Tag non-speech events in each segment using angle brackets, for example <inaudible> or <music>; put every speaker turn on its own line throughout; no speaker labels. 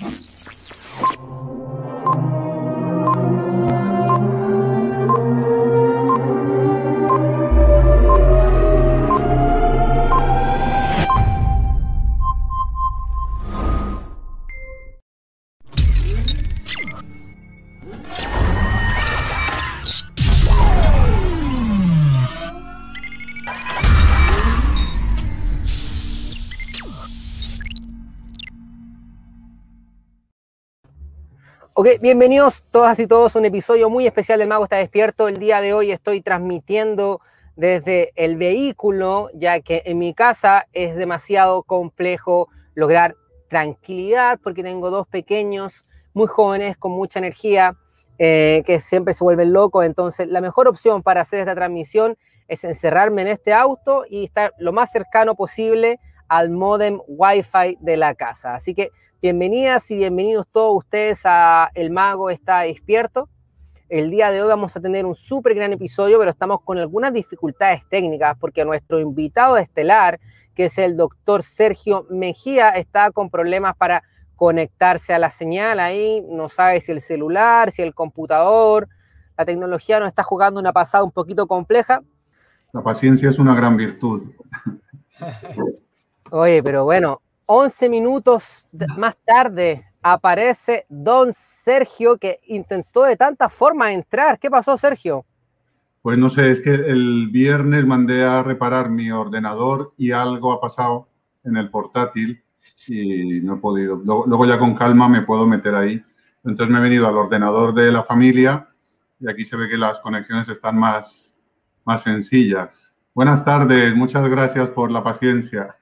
Ok, <laughs> bienvenidos todas y todos a un episodio muy especial del Mago está despierto. El día de hoy estoy transmitiendo desde el vehículo, ya que en mi casa es demasiado complejo lograr tranquilidad porque tengo dos pequeños muy jóvenes con mucha energía eh, que siempre se vuelven locos. Entonces, la mejor opción para hacer esta transmisión es encerrarme en este auto y estar lo más cercano posible al modem Wi-Fi de la casa. Así que bienvenidas y bienvenidos todos ustedes a El Mago está despierto. El día de hoy vamos a tener un súper gran episodio, pero estamos con algunas dificultades técnicas porque nuestro invitado estelar, que es el doctor Sergio Mejía, está con problemas para conectarse a la señal ahí, no sabe si el celular, si el computador, la tecnología nos está jugando una pasada un poquito compleja.
La paciencia es una gran virtud. <laughs>
Oye, pero bueno, 11 minutos más tarde aparece don Sergio que intentó de tantas formas entrar. ¿Qué pasó, Sergio?
Pues no sé, es que el viernes mandé a reparar mi ordenador y algo ha pasado en el portátil y no he podido. Luego ya con calma me puedo meter ahí. Entonces me he venido al ordenador de la familia y aquí se ve que las conexiones están más, más sencillas. Buenas tardes, muchas gracias por la paciencia.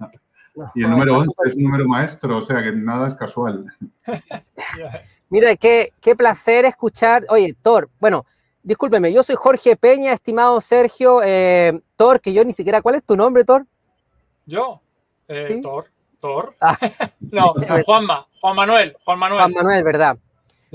Y el número 11 es un número maestro, o sea que nada es casual. <laughs>
Mira, qué, qué placer escuchar. Oye, Thor, bueno, discúlpeme, yo soy Jorge Peña, estimado Sergio. Eh, Thor, que yo ni siquiera, ¿cuál es tu nombre, Thor?
Yo, eh, Thor, Thor. Ah. <laughs> no, Juanma, Juan Manuel, Juan Manuel.
Juan Manuel, ¿verdad?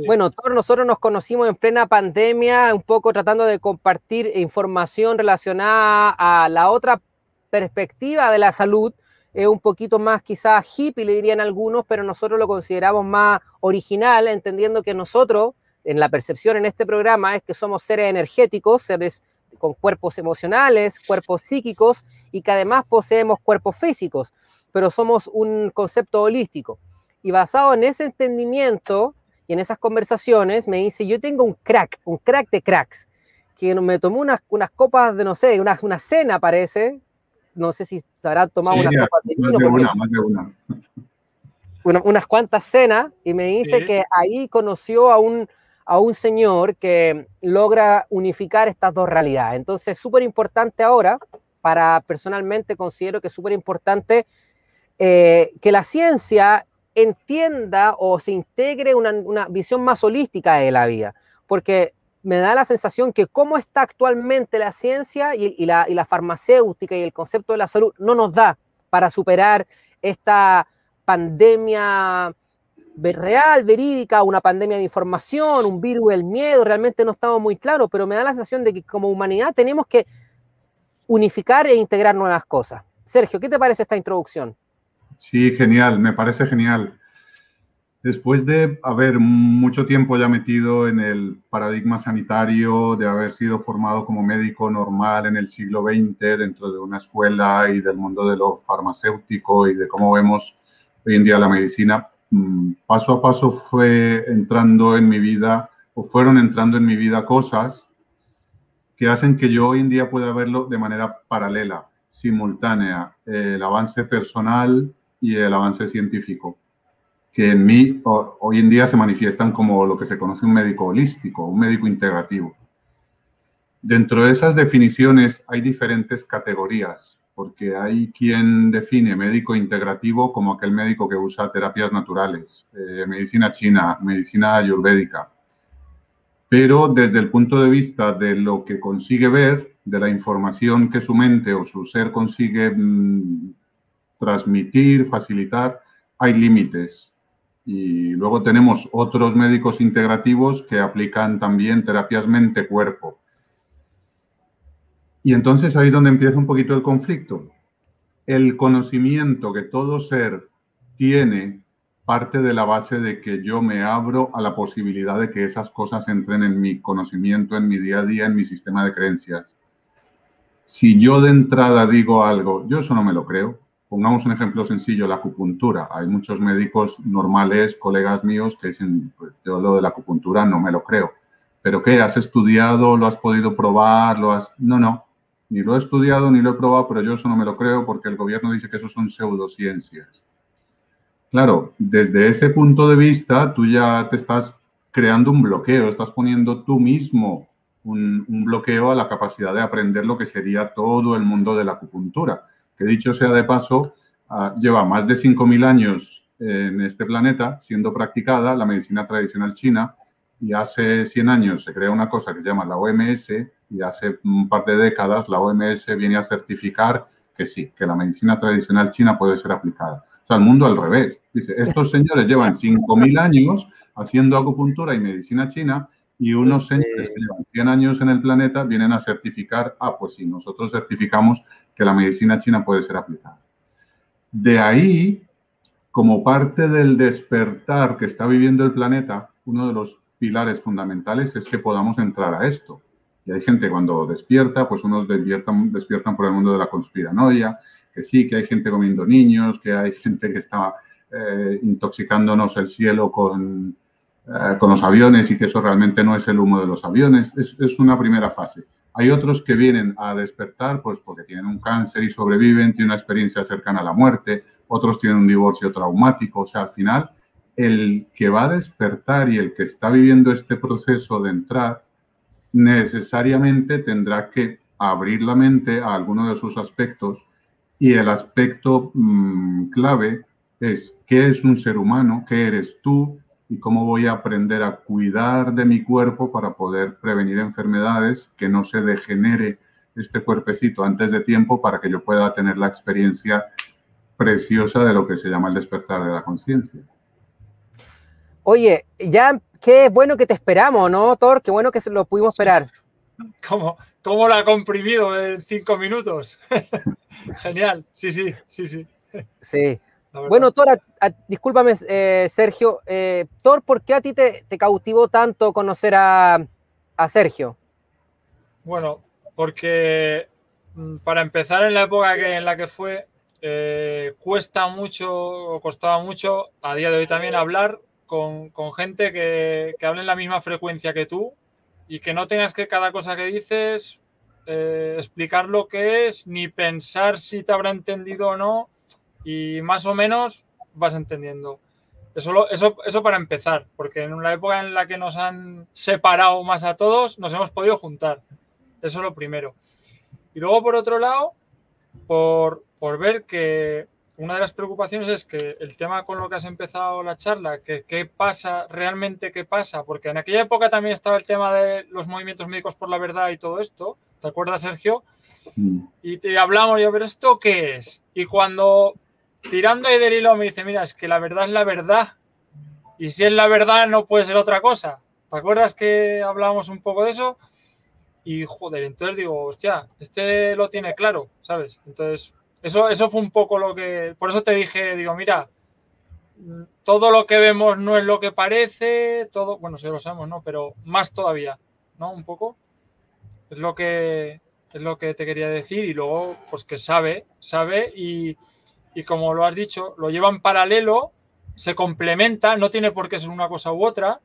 Bueno, Thor, nosotros nos conocimos en plena pandemia, un poco tratando de compartir información relacionada a la otra perspectiva de la salud, es un poquito más quizás hippie, le dirían algunos, pero nosotros lo consideramos más original, entendiendo que nosotros, en la percepción en este programa, es que somos seres energéticos, seres con cuerpos emocionales, cuerpos psíquicos y que además poseemos cuerpos físicos, pero somos un concepto holístico. Y basado en ese entendimiento y en esas conversaciones, me dice, yo tengo un crack, un crack de cracks, que me tomó unas, unas copas de, no sé, una, una cena parece, no sé si se habrá tomado unas copas de vino. unas cuantas cenas y me dice que ahí conoció a un, a un señor que logra unificar estas dos realidades. Entonces, súper importante ahora, para personalmente considero que es súper importante eh, que la ciencia entienda o se integre una, una visión más holística de la vida, porque me da la sensación que cómo está actualmente la ciencia y, la, farmacéutica y el concepto de la salud no nos da para superar esta pandemia real, verídica, una pandemia de información, un virus del miedo, realmente no estamos muy claros, pero me da la sensación de que como humanidad tenemos que unificar e integrar nuevas cosas. Sergio, ¿qué te parece esta introducción?
Sí, genial, me parece genial. Después de haber mucho tiempo ya metido en el paradigma sanitario, de haber sido formado como médico normal en el siglo XX dentro de una escuela y del mundo de lo farmacéutico y de cómo vemos hoy en día la medicina, mm, paso a paso fue entrando en mi vida o fueron entrando en mi vida cosas que hacen que yo hoy en día pueda verlo de manera paralela, simultánea, el avance personal y el avance científico que en mí hoy en día se manifiestan como lo que se conoce un médico holístico, un médico integrativo. Dentro de esas definiciones hay diferentes categorías, porque hay quien define médico integrativo como aquel médico que usa terapias naturales, eh, medicina china, medicina ayurvédica. Pero desde el punto de vista de lo que consigue ver, de la información que su mente o su ser consigue mm, transmitir, facilitar, hay límites y luego tenemos otros médicos integrativos que aplican también terapias mente-cuerpo. Y entonces ahí es donde empieza un poquito el conflicto. El conocimiento que todo ser tiene parte de la base de que yo me abro a la posibilidad de que esas cosas entren en mi conocimiento, en mi día a día, en mi sistema de creencias. Si yo de entrada digo algo, yo eso no me lo creo. Pongamos un ejemplo sencillo, la acupuntura. Hay muchos médicos normales, colegas míos, que dicen, pues yo lo de la acupuntura no me lo creo. ¿Pero qué? ¿Has estudiado? ¿Lo has podido probar? ¿Lo has...? No, no. Ni lo he estudiado ni lo he probado, pero yo eso no me lo creo porque el gobierno dice que eso son pseudociencias. Claro, desde ese punto de vista, tú ya te estás creando un bloqueo, estás poniendo tú mismo un, bloqueo a la capacidad de aprender lo que sería todo el mundo de la acupuntura, que dicho sea de paso, ah, lleva más de 5.000 años en este planeta siendo practicada la medicina tradicional china y hace 100 años se crea una cosa que se llama la OMS y hace un par de décadas la OMS viene a certificar que sí, que la medicina tradicional china puede ser aplicada. O sea, el mundo al revés. Dice, estos señores llevan 5.000 años haciendo acupuntura y medicina china y unos señores que llevan 100 años en el planeta vienen a certificar, ah, pues sí, nosotros certificamos que la medicina china puede ser aplicada. De ahí, como parte del despertar que está viviendo el planeta, uno de los pilares fundamentales es que podamos entrar a esto. Y hay gente cuando despierta, pues unos despiertan, despiertan por el mundo de la conspiranoia, que sí, que hay gente comiendo niños, que hay gente que está eh, intoxicándonos el cielo con, con, los aviones y que eso realmente no es el humo de los aviones. Es, es, una primera fase. Hay otros que vienen a despertar pues porque tienen un cáncer y sobreviven, tienen una experiencia cercana a la muerte, otros tienen un divorcio traumático. O sea, al final, el que va a despertar y el que está viviendo este proceso de entrar, necesariamente tendrá que abrir la mente a alguno de sus aspectos y el aspecto mm, clave es qué es un ser humano, qué eres tú y cómo voy a aprender a cuidar de mi cuerpo para poder prevenir enfermedades, que no se degenere este cuerpecito antes de tiempo para que yo pueda tener la experiencia preciosa de lo que se llama el despertar de la conciencia.
Oye, ya qué bueno que te esperamos, ¿no, Thor? Qué bueno que se lo pudimos esperar.
¿Cómo, cómo la ha comprimido en cinco minutos? <laughs> Genial, sí, sí, sí, sí.
Sí. Bueno, Thor, discúlpame, eh, Sergio. Eh, Thor, ¿por qué a ti te, cautivó tanto conocer a, Sergio?
Bueno, porque mm, para empezar en la época en la que fue, eh, cuesta mucho, o costaba mucho, a día de hoy también, hablar con, gente que, que hable en la misma frecuencia que tú y que no tengas que cada cosa que dices explicar lo que es, ni pensar si te habrá entendido o no, y más o menos vas entendiendo. Eso, eso, eso para empezar, porque en una época en la que nos han separado más a todos, nos hemos podido juntar. Eso es lo primero. Y luego, por otro lado, por, por ver que una de las preocupaciones es que el tema con lo que has empezado la charla, que qué pasa, realmente qué pasa, porque en aquella época también estaba el tema de los movimientos médicos por la verdad y todo esto, ¿te acuerdas, Sergio? Mm. Y te hablamos, yo, pero ¿esto qué es? Y cuando tirando ahí del hilo me dice, mira, es que la verdad es la verdad, y si es la verdad no puede ser otra cosa. ¿Te acuerdas que hablábamos un poco de eso? Y joder, entonces digo, hostia, este lo tiene claro, ¿sabes? Entonces eso, eso fue un poco lo que. Por eso te dije, digo, mira, todo lo que vemos no es lo que parece, todo, bueno, sí lo sabemos, ¿no? Pero más todavía, ¿no? Un poco. Es lo que es lo que te quería decir. Y luego, pues que sabe, sabe, y, como lo has dicho, lo llevan paralelo, se complementa, no tiene por qué ser una cosa u otra.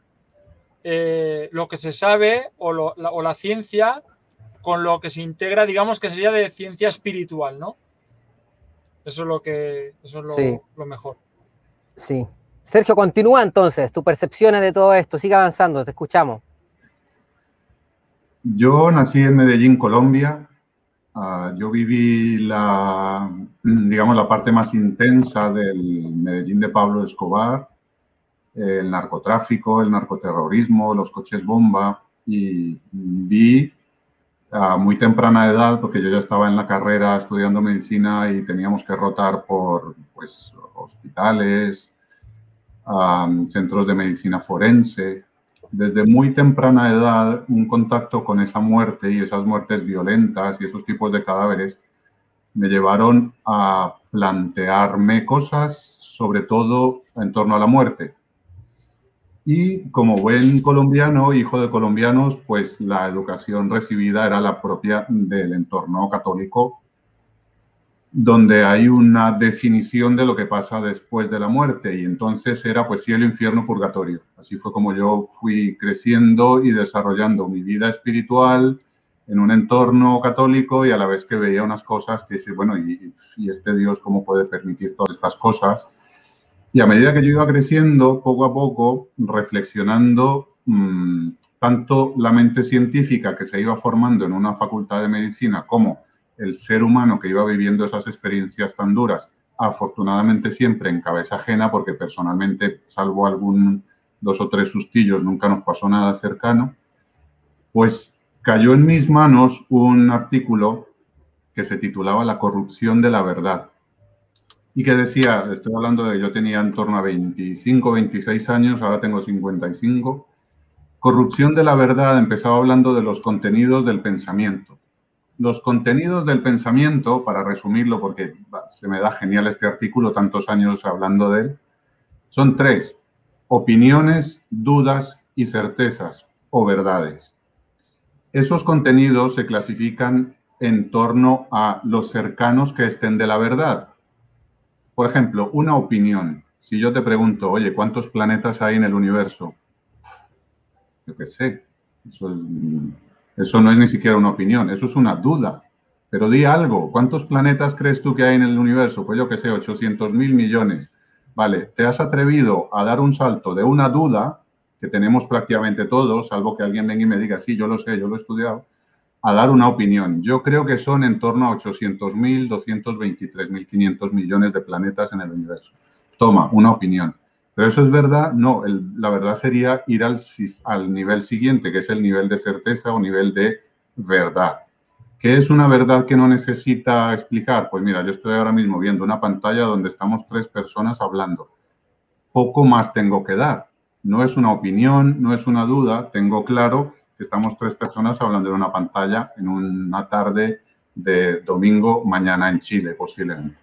Eh, lo que se sabe o, la, o la ciencia con lo que se integra, digamos que sería de ciencia espiritual, ¿no? Eso es lo que eso es lo, mejor.
Sí. Sergio, continúa entonces, tus percepciones de todo esto, sigue avanzando, te escuchamos.
Yo nací en Medellín, Colombia. Ah, yo viví la, digamos, la parte más intensa del Medellín de Pablo Escobar, el narcotráfico, el narcoterrorismo, los coches bomba, y vi a muy temprana edad, porque yo ya estaba en la carrera estudiando medicina y teníamos que rotar por pues, hospitales, centros de medicina forense. Desde muy temprana edad, un contacto con esa muerte y esas muertes violentas y esos tipos de cadáveres me llevaron a plantearme cosas sobre todo en torno a la muerte. Y como buen colombiano, hijo de colombianos, pues la educación recibida era la propia del entorno católico, donde hay una definición de lo que pasa después de la muerte. Y entonces era pues cielo, infierno, purgatorio. Así fue como yo fui creciendo y desarrollando mi vida espiritual en un entorno católico y a la vez que veía unas cosas que dije, bueno, ¿y, y este Dios cómo puede permitir todas estas cosas? Y a medida que yo iba creciendo, poco a poco, reflexionando mmm, tanto la mente científica que se iba formando en una facultad de medicina como el ser humano que iba viviendo esas experiencias tan duras, afortunadamente siempre en cabeza ajena, porque personalmente, salvo algún dos o tres sustillos, nunca nos pasó nada cercano, pues cayó en mis manos un artículo que se titulaba La corrupción de la verdad y que decía, estoy hablando de yo tenía en torno a 25, 26 años, ahora tengo 55. Corrupción de la verdad, empezaba hablando de los contenidos del pensamiento. Los contenidos del pensamiento, para resumirlo, porque se me da genial este artículo, tantos años hablando de él, son tres, opiniones, dudas y certezas o verdades. Esos contenidos se clasifican en torno a los cercanos que estén de la verdad, por ejemplo, una opinión. Si yo te pregunto, oye, ¿cuántos planetas hay en el universo? Yo qué sé. Eso, no es ni siquiera una opinión, eso es una duda. Pero di algo, ¿cuántos planetas crees tú que hay en el universo? Pues yo qué sé, 800 mil millones. Vale, te has atrevido a dar un salto de una duda, que tenemos prácticamente todos, salvo que alguien venga y me diga, sí, yo lo sé, yo lo he estudiado, a dar una opinión. Yo creo que son en torno a 800.000, 223.500 millones de planetas en el universo. Toma, una opinión. Pero eso es verdad, no, la verdad sería ir al, al nivel siguiente, que es el nivel de certeza o nivel de verdad. ¿Qué es una verdad que no necesita explicar? Pues mira, yo estoy ahora mismo viendo una pantalla donde estamos tres personas hablando. Poco más tengo que dar. No es una opinión, no es una duda, tengo claro estamos tres personas hablando de una pantalla en una tarde de domingo, mañana en Chile, posiblemente.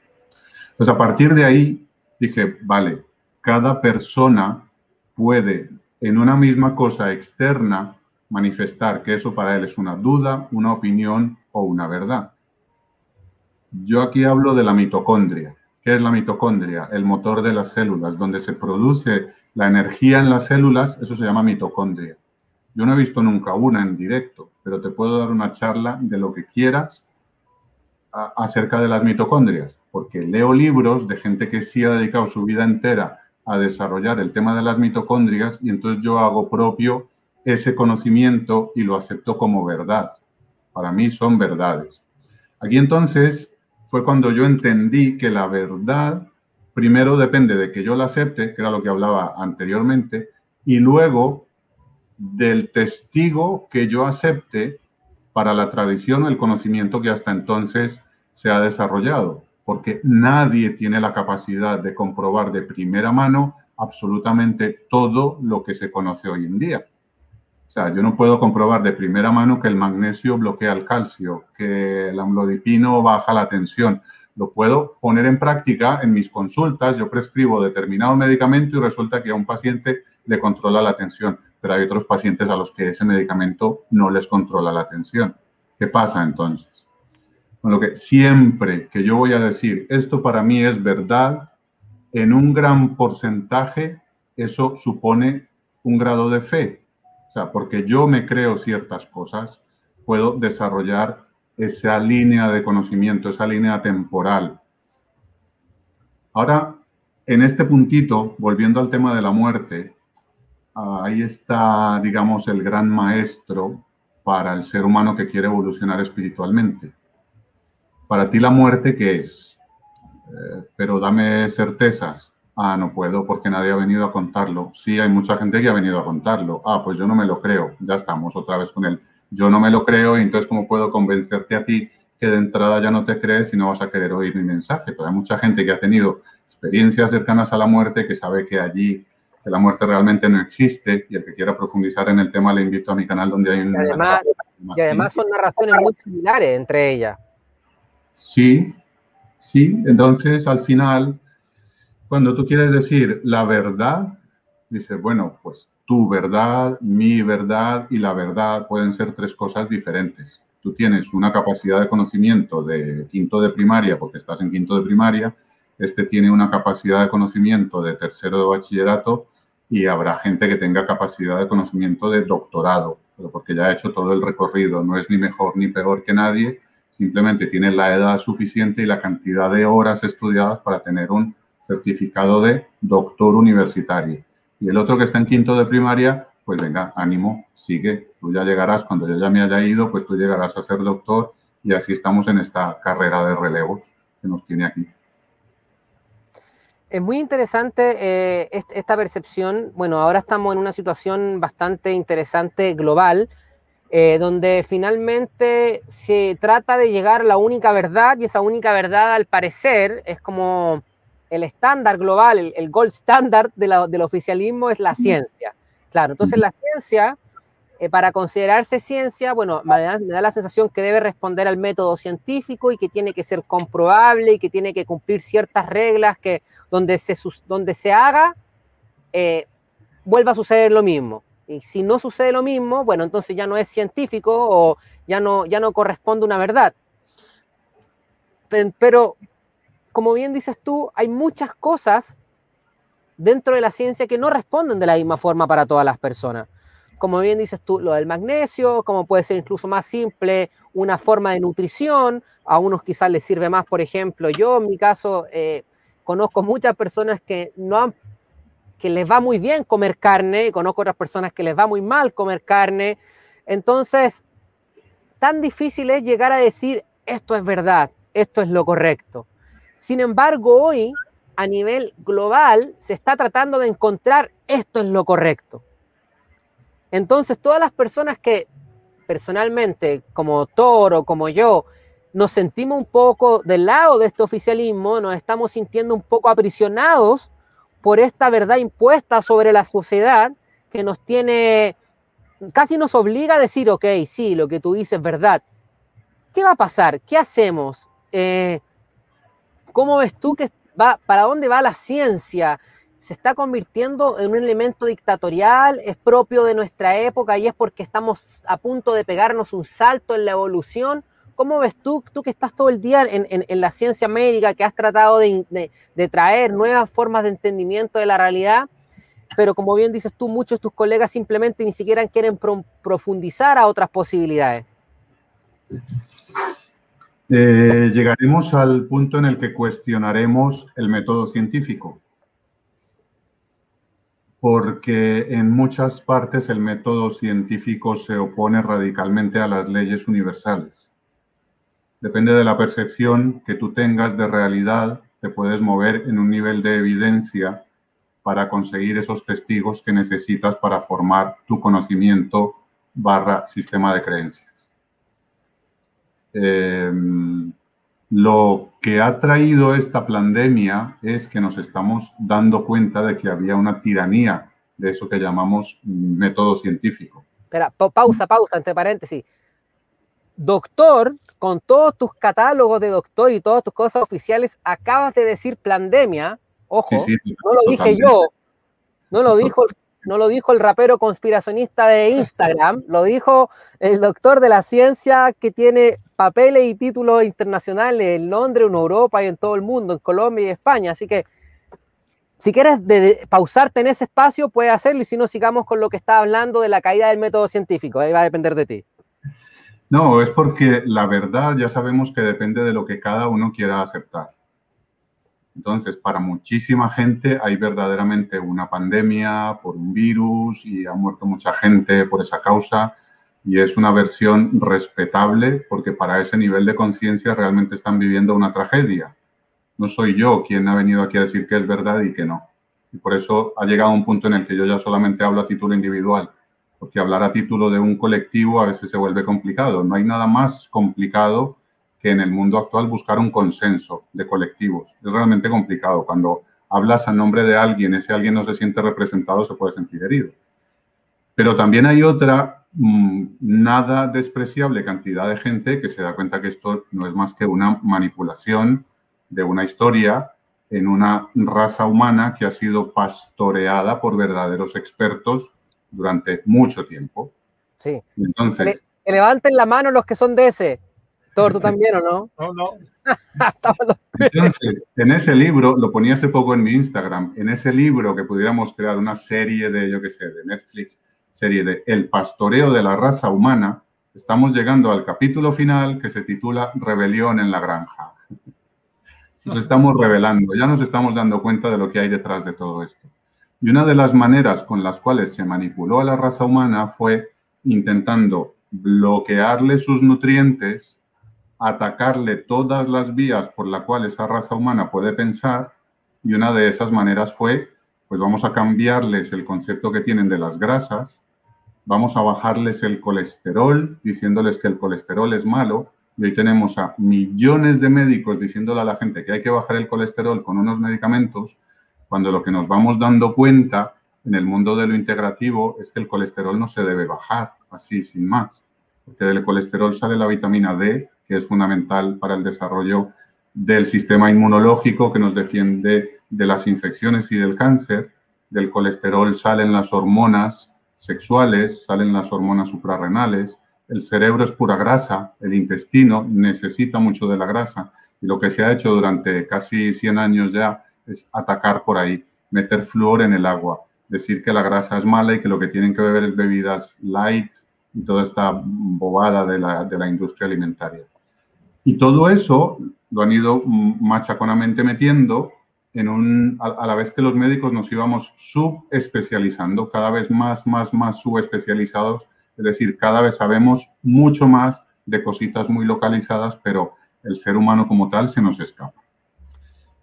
Entonces, a partir de ahí, dije, vale, cada persona puede en una misma cosa externa manifestar que eso para él es una duda, una opinión una verdad. Yo aquí hablo de la mitocondria. ¿Qué es la mitocondria? El motor de las células, donde se produce la energía en las células, eso se llama mitocondria. Yo no he visto nunca una en directo, pero te puedo dar una charla de lo que quieras acerca de las mitocondrias, porque leo libros de gente que sí ha dedicado su vida entera a desarrollar el tema de las mitocondrias y entonces yo hago propio ese conocimiento y lo acepto como verdad. Para mí son verdades. Aquí entonces fue cuando yo entendí que la verdad primero depende de que yo la acepte, que era lo que hablaba anteriormente, y luego del testigo que yo acepte para la tradición o el conocimiento que hasta entonces se ha desarrollado, porque nadie tiene la capacidad de comprobar de primera mano absolutamente todo lo que se conoce hoy en día. O sea, yo no puedo comprobar de primera mano que el magnesio bloquea el calcio, que el amlodipino baja la tensión. Lo puedo poner en práctica en mis consultas. Yo prescribo determinado medicamento y resulta que a un paciente le controla la tensión pero hay otros pacientes a los que ese medicamento no les controla la tensión. ¿Qué pasa entonces? Con lo que siempre que yo voy a decir, esto para mí es verdad, en un gran porcentaje eso supone un grado de fe. O sea, porque yo me creo ciertas cosas, puedo desarrollar esa línea de conocimiento, esa línea temporal. Ahora, en este puntito, volviendo al tema de la muerte, ahí está, digamos, el gran maestro para el ser humano que quiere evolucionar espiritualmente. Para ti la muerte, ¿qué es? Eh, pero dame certezas. Ah, no puedo porque nadie ha venido a contarlo. Sí, hay mucha gente que ha venido a contarlo. Ah, pues yo no me lo creo. Ya estamos otra vez con él. Yo no me lo creo y entonces ¿cómo puedo convencerte a ti que de entrada ya no te crees y no vas a querer oír mi mensaje? Pero hay mucha gente que ha tenido experiencias cercanas a la muerte que sabe que allí que la muerte realmente no existe y el que quiera profundizar en el tema le invito a mi canal donde hay
un... Y además, son narraciones muy similares entre ellas.
Sí, sí, entonces al final Cuando tú quieres decir la verdad, dices, bueno, pues tu verdad, mi verdad y la verdad pueden ser tres cosas diferentes. Tú tienes una capacidad de conocimiento de quinto de primaria porque estás en quinto de primaria, este tiene una capacidad de conocimiento de tercero de bachillerato y habrá gente que tenga capacidad de conocimiento de doctorado, pero porque ya ha hecho todo el recorrido, no es ni mejor ni peor que nadie, simplemente tiene la edad suficiente y la cantidad de horas estudiadas para tener un certificado de doctor universitario. Y el otro que está en quinto de primaria, pues venga, ánimo, sigue, tú ya llegarás, cuando yo ya me haya ido, pues tú llegarás a ser doctor y así estamos en esta carrera de relevos que nos tiene aquí.
Es muy interesante eh, esta percepción. Bueno, ahora estamos en una situación bastante interesante global, eh, donde finalmente se trata de llegar a la única verdad y esa única verdad al parecer es como el estándar global, el, gold standard del oficialismo es la ciencia. Claro, entonces la ciencia, eh, para considerarse ciencia, bueno, me da, la sensación que debe responder al método científico y que tiene que ser comprobable y que tiene que cumplir ciertas reglas que donde se, donde se haga, eh, vuelva a suceder lo mismo. Y si no sucede lo mismo, bueno, entonces ya no es científico o ya no, ya no corresponde una verdad. Pero como bien dices tú, hay muchas cosas dentro de la ciencia que no responden de la misma forma para todas las personas. Como bien dices tú, lo del magnesio, como puede ser incluso más simple, una forma de nutrición, a unos quizás les sirve más, por ejemplo, yo en mi caso eh, conozco muchas personas que no que les va muy bien comer carne, y conozco otras personas que les va muy mal comer carne. Entonces, tan difícil es llegar a decir esto es verdad, esto es lo correcto. Sin embargo, hoy a nivel global se está tratando de encontrar esto es lo correcto. Entonces, todas las personas que personalmente, como Toro, como yo, nos sentimos un poco del lado de este oficialismo, nos estamos sintiendo un poco aprisionados por esta verdad impuesta sobre la sociedad que nos tiene, casi nos obliga a decir, ok, sí, lo que tú dices es verdad. ¿Qué va a pasar? ¿Qué hacemos? Eh, ¿Cómo ves tú que va, para dónde va la ciencia? ¿Se está convirtiendo en un elemento dictatorial? ¿Es propio de nuestra época y es porque estamos a punto de pegarnos un salto en la evolución? ¿Cómo ves tú, tú que estás todo el día en, la ciencia médica, que has tratado de, traer nuevas formas de entendimiento de la realidad? Pero como bien dices tú, muchos de tus colegas simplemente ni siquiera quieren profundizar a otras posibilidades.
Eh, llegaremos al punto en el que cuestionaremos el método científico, porque en muchas partes el método científico se opone radicalmente a las leyes universales. Depende de la percepción que tú tengas de realidad, te puedes mover en un nivel de evidencia para conseguir esos testigos que necesitas para formar tu conocimiento barra sistema de creencias. Em, lo que ha traído esta pandemia es que nos estamos dando cuenta de que había una tiranía de eso que llamamos método científico.
Espera, pausa, pausa, entre paréntesis. Doctor, con todos tus catálogos de doctor y todas tus cosas oficiales, acabas de decir pandemia. Ojo, no lo dije yo, no lo dijo no lo dijo el rapero conspiracionista de Instagram, <laughs> lo dijo el doctor de la ciencia que tiene papeles y títulos internacionales en Londres, en Europa y en todo el mundo, en Colombia y España. Así que si quieres pausarte en ese espacio, puedes hacerlo y si no, sigamos con lo que está hablando de la caída del método científico. Ahí va a depender de ti.
No, es porque la verdad ya sabemos que depende de lo que cada uno quiera aceptar. Entonces, para muchísima gente hay verdaderamente una pandemia por un virus y ha muerto mucha gente por esa causa y es una versión respetable porque para ese nivel de conciencia realmente están viviendo una tragedia. No soy yo quien ha venido aquí a decir que es verdad y que no. Y por eso ha llegado un punto en el que yo ya solamente hablo a título individual, porque hablar a título de un colectivo a veces se vuelve complicado. No hay nada más complicado que en el mundo actual buscar un consenso de colectivos. Es realmente complicado. Cuando hablas a nombre de alguien, ese alguien no se siente representado, se puede sentir herido. Pero también hay otra mm, nada despreciable cantidad de gente que se da cuenta que esto no es más que una manipulación de una historia en una raza humana que ha sido pastoreada por verdaderos expertos durante mucho tiempo.
Sí. Entonces. Que levanten la mano los que son de ese. Thor, tú también, ¿o no?
No, no. <laughs>
Entonces, en ese libro, lo ponía hace poco en mi Instagram, en ese libro que pudiéramos crear una serie de, yo qué sé, de Netflix, serie de El pastoreo de la raza humana, estamos llegando al capítulo final que se titula Rebelión en la granja. Nos <laughs> estamos revelando, ya nos estamos dando cuenta de lo que hay detrás de todo esto. Y una de las maneras con las cuales se manipuló a la raza humana fue intentando bloquearle sus nutrientes, atacarle todas las vías por las cuales esa raza humana puede pensar, y una de esas maneras fue, pues vamos a cambiarles el concepto que tienen de las grasas, vamos a bajarles el colesterol, diciéndoles que el colesterol es malo, y hoy tenemos a millones de médicos diciéndole a la gente que hay que bajar el colesterol con unos medicamentos, cuando lo que nos vamos dando cuenta en el mundo de lo integrativo es que el colesterol no se debe bajar así, sin más, porque del colesterol sale la vitamina D, que es fundamental para el desarrollo del sistema inmunológico que nos defiende de las infecciones y del cáncer. Del colesterol salen las hormonas sexuales, salen las hormonas suprarrenales. El cerebro es pura grasa, el intestino necesita mucho de la grasa y lo que se ha hecho durante casi 100 años ya es atacar por ahí, meter flúor en el agua, decir que la grasa es mala y que lo que tienen que beber es bebidas light y toda esta bobada de la, de la industria alimentaria. Y todo eso lo han ido machaconamente metiendo en un, a, la vez que los médicos nos íbamos subespecializando, cada vez más, más, más subespecializados, es decir, cada vez sabemos mucho más de cositas muy localizadas, pero el ser humano como tal se nos escapa.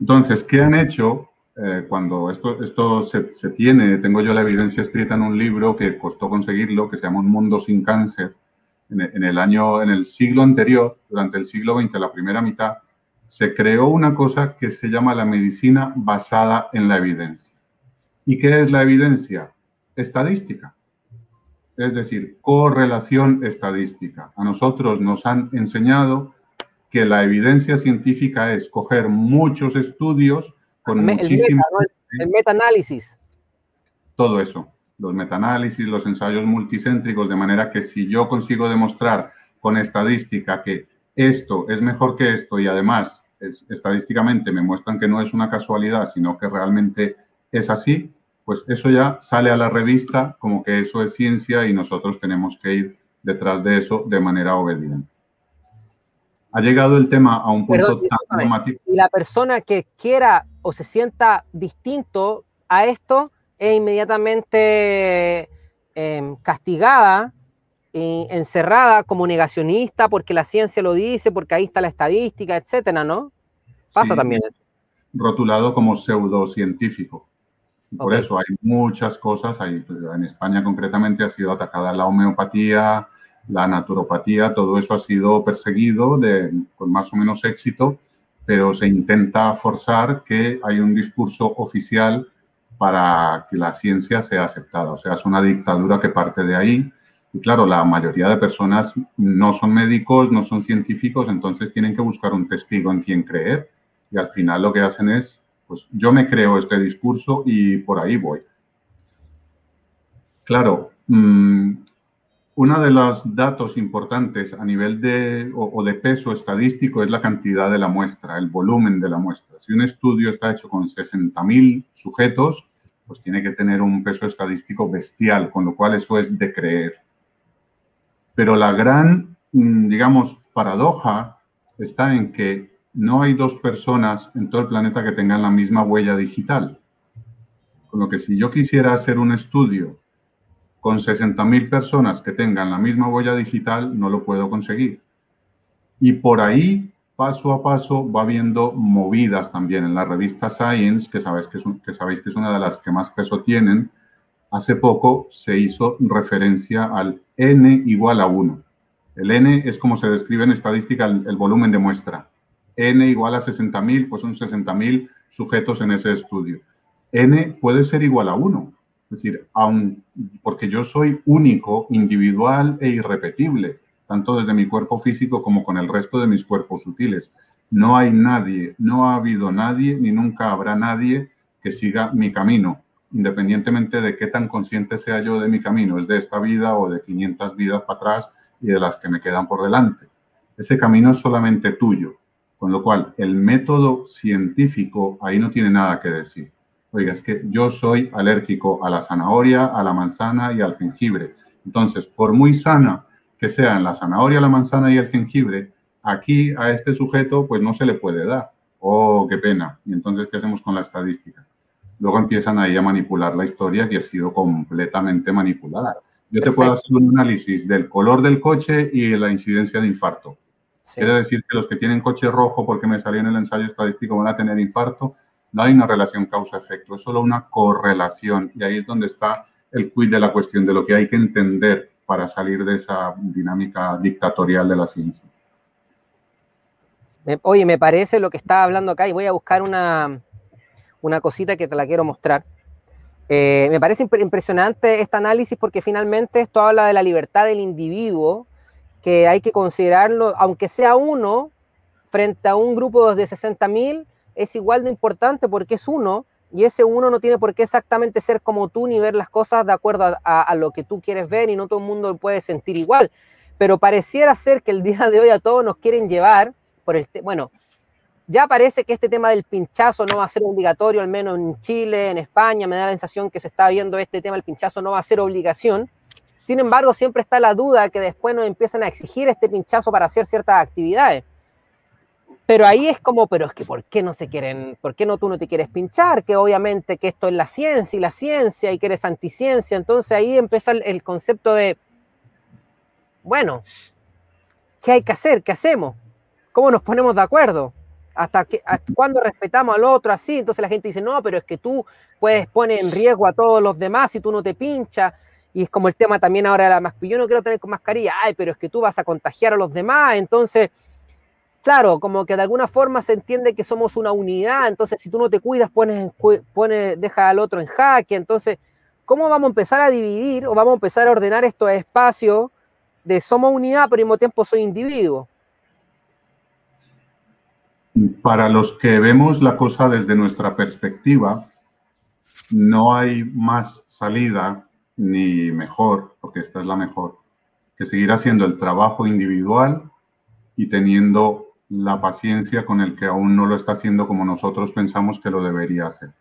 Entonces, ¿qué han hecho eh, cuando esto, esto se, se, tiene? Tengo yo la evidencia escrita en un libro que costó conseguirlo, que se llama Un mundo sin cáncer, en, el año, en el siglo anterior, durante el siglo XX, la primera mitad, se creó una cosa que se llama la medicina basada en la evidencia. ¿Y qué es la evidencia? Estadística. Es decir, correlación estadística. A nosotros nos han enseñado que la evidencia científica es coger muchos estudios con muchísimas...
El, meta-análisis.
Todo eso los metaanálisis, los ensayos multicéntricos, de manera que si yo consigo demostrar con estadística que esto es mejor que esto y además estadísticamente me muestran que no es una casualidad, sino que realmente es así, pues eso ya sale a la revista como que eso es ciencia y nosotros tenemos que ir detrás de eso de manera obediente. Ha llegado el tema a un punto tan dramático.
Y la persona que quiera o se sienta distinto a esto, es inmediatamente em, castigada y encerrada como negacionista porque la ciencia lo dice, porque ahí está la estadística, etcétera, ¿no? Pasa también.
Rotulado como pseudocientífico. Por eso hay muchas cosas. Hay, en España concretamente ha sido atacada la homeopatía, la naturopatía, todo eso ha sido perseguido de, con más o menos éxito, pero se intenta forzar que hay un discurso oficial para que la ciencia sea aceptada. O sea, es una dictadura que parte de ahí. Y claro, la mayoría de personas no son médicos, no son científicos, entonces tienen que buscar un testigo en quien creer. Y al final lo que hacen es, pues yo me creo este discurso y por ahí voy. Claro, mm, uno de los datos importantes a nivel de, o, de peso estadístico es la cantidad de la muestra, el volumen de la muestra. Si un estudio está hecho con 60.000 sujetos, pues tiene que tener un peso estadístico bestial, con lo cual eso es de creer. Pero la gran, mm, digamos, paradoja está en que no hay dos personas en todo el planeta que tengan la misma huella digital. Con lo que si yo quisiera hacer un estudio con 60.000 personas que tengan la misma huella digital, no lo puedo conseguir. Y por ahí, paso a paso, va viendo movidas también. En la revista Science, que sabéis que, es, que sabéis que es una de las que más peso tienen, hace poco se hizo referencia al n igual a 1. El n es como se describe en estadística el, el volumen de muestra. n igual a 60.000, pues son 60.000 sujetos en ese estudio. n puede ser igual a 1. Es decir, porque yo soy único, individual e irrepetible, tanto desde mi cuerpo físico como con el resto de mis cuerpos sutiles. No hay nadie, no ha habido nadie, ni nunca habrá nadie que siga mi camino, independientemente de qué tan consciente sea yo de mi camino, es de esta vida o de 500 vidas para atrás y de las que me quedan por delante. Ese camino es solamente tuyo, con lo cual el método científico ahí no tiene nada que decir. Oiga, es que yo soy alérgico a la zanahoria, a la manzana y al jengibre. Entonces, por muy sana que sean la zanahoria, la manzana y el jengibre, aquí a este sujeto pues no se le puede dar. Oh, qué pena. Y entonces, ¿qué hacemos con la estadística? Luego empiezan ahí a manipular la historia que ha sido completamente manipulada. Yo te puedo hacer un análisis del color del coche y la incidencia de infarto. Quiere decir que los que tienen coche rojo porque me salió en el ensayo estadístico van a tener infarto. No hay una relación causa-efecto, es solo una correlación. Y ahí es donde está el quid de la cuestión, de lo que hay que entender para salir de esa dinámica dictatorial de la ciencia.
Oye, me parece lo que estaba hablando acá y voy a buscar una, una cosita que te la quiero mostrar. Eh, me parece impresionante este análisis porque finalmente esto habla de la libertad del individuo, que hay que considerarlo, aunque sea uno, frente a un grupo de 60.000, es igual de importante porque es uno y ese uno no tiene por qué exactamente ser como tú ni ver las cosas de acuerdo a, lo que tú quieres ver y no todo el mundo puede sentir igual. Pero pareciera ser que el día de hoy a todos nos quieren llevar por el... Bueno, ya parece que este tema del pinchazo no va a ser obligatorio, al menos en Chile, en España, me da la sensación que se está viendo este tema del pinchazo no va a ser obligación. Sin embargo, siempre está la duda que después nos empiezan a exigir este pinchazo para hacer ciertas actividades. Pero ahí es como, pero es que ¿por qué no se quieren, por qué no tú no te quieres pinchar? Que obviamente que esto es la ciencia y la ciencia y que eres anticiencia. Entonces ahí empieza el, concepto de, bueno, ¿qué hay que hacer? ¿Qué hacemos? ¿Cómo nos ponemos de acuerdo? ¿Hasta, que, cuándo respetamos al otro así? Entonces la gente dice, no, pero es que tú puedes poner en riesgo a todos los demás si tú no te pinchas. Y es como el tema también ahora de la mascarilla. Yo no quiero tener mascarilla. Ay, pero es que tú vas a contagiar a los demás. Entonces claro, como que de alguna forma se entiende que somos una unidad, entonces si tú no te cuidas, pones, pones, deja al otro en jaque, entonces, ¿cómo vamos a empezar a dividir o vamos a empezar a ordenar estos espacios de somos unidad, pero al mismo tiempo soy individuo?
Para los que vemos la cosa desde nuestra perspectiva, no hay más salida ni mejor, porque esta es la mejor, que seguir haciendo el trabajo individual y teniendo la paciencia con el que aún no lo está haciendo como nosotros pensamos que lo debería hacer.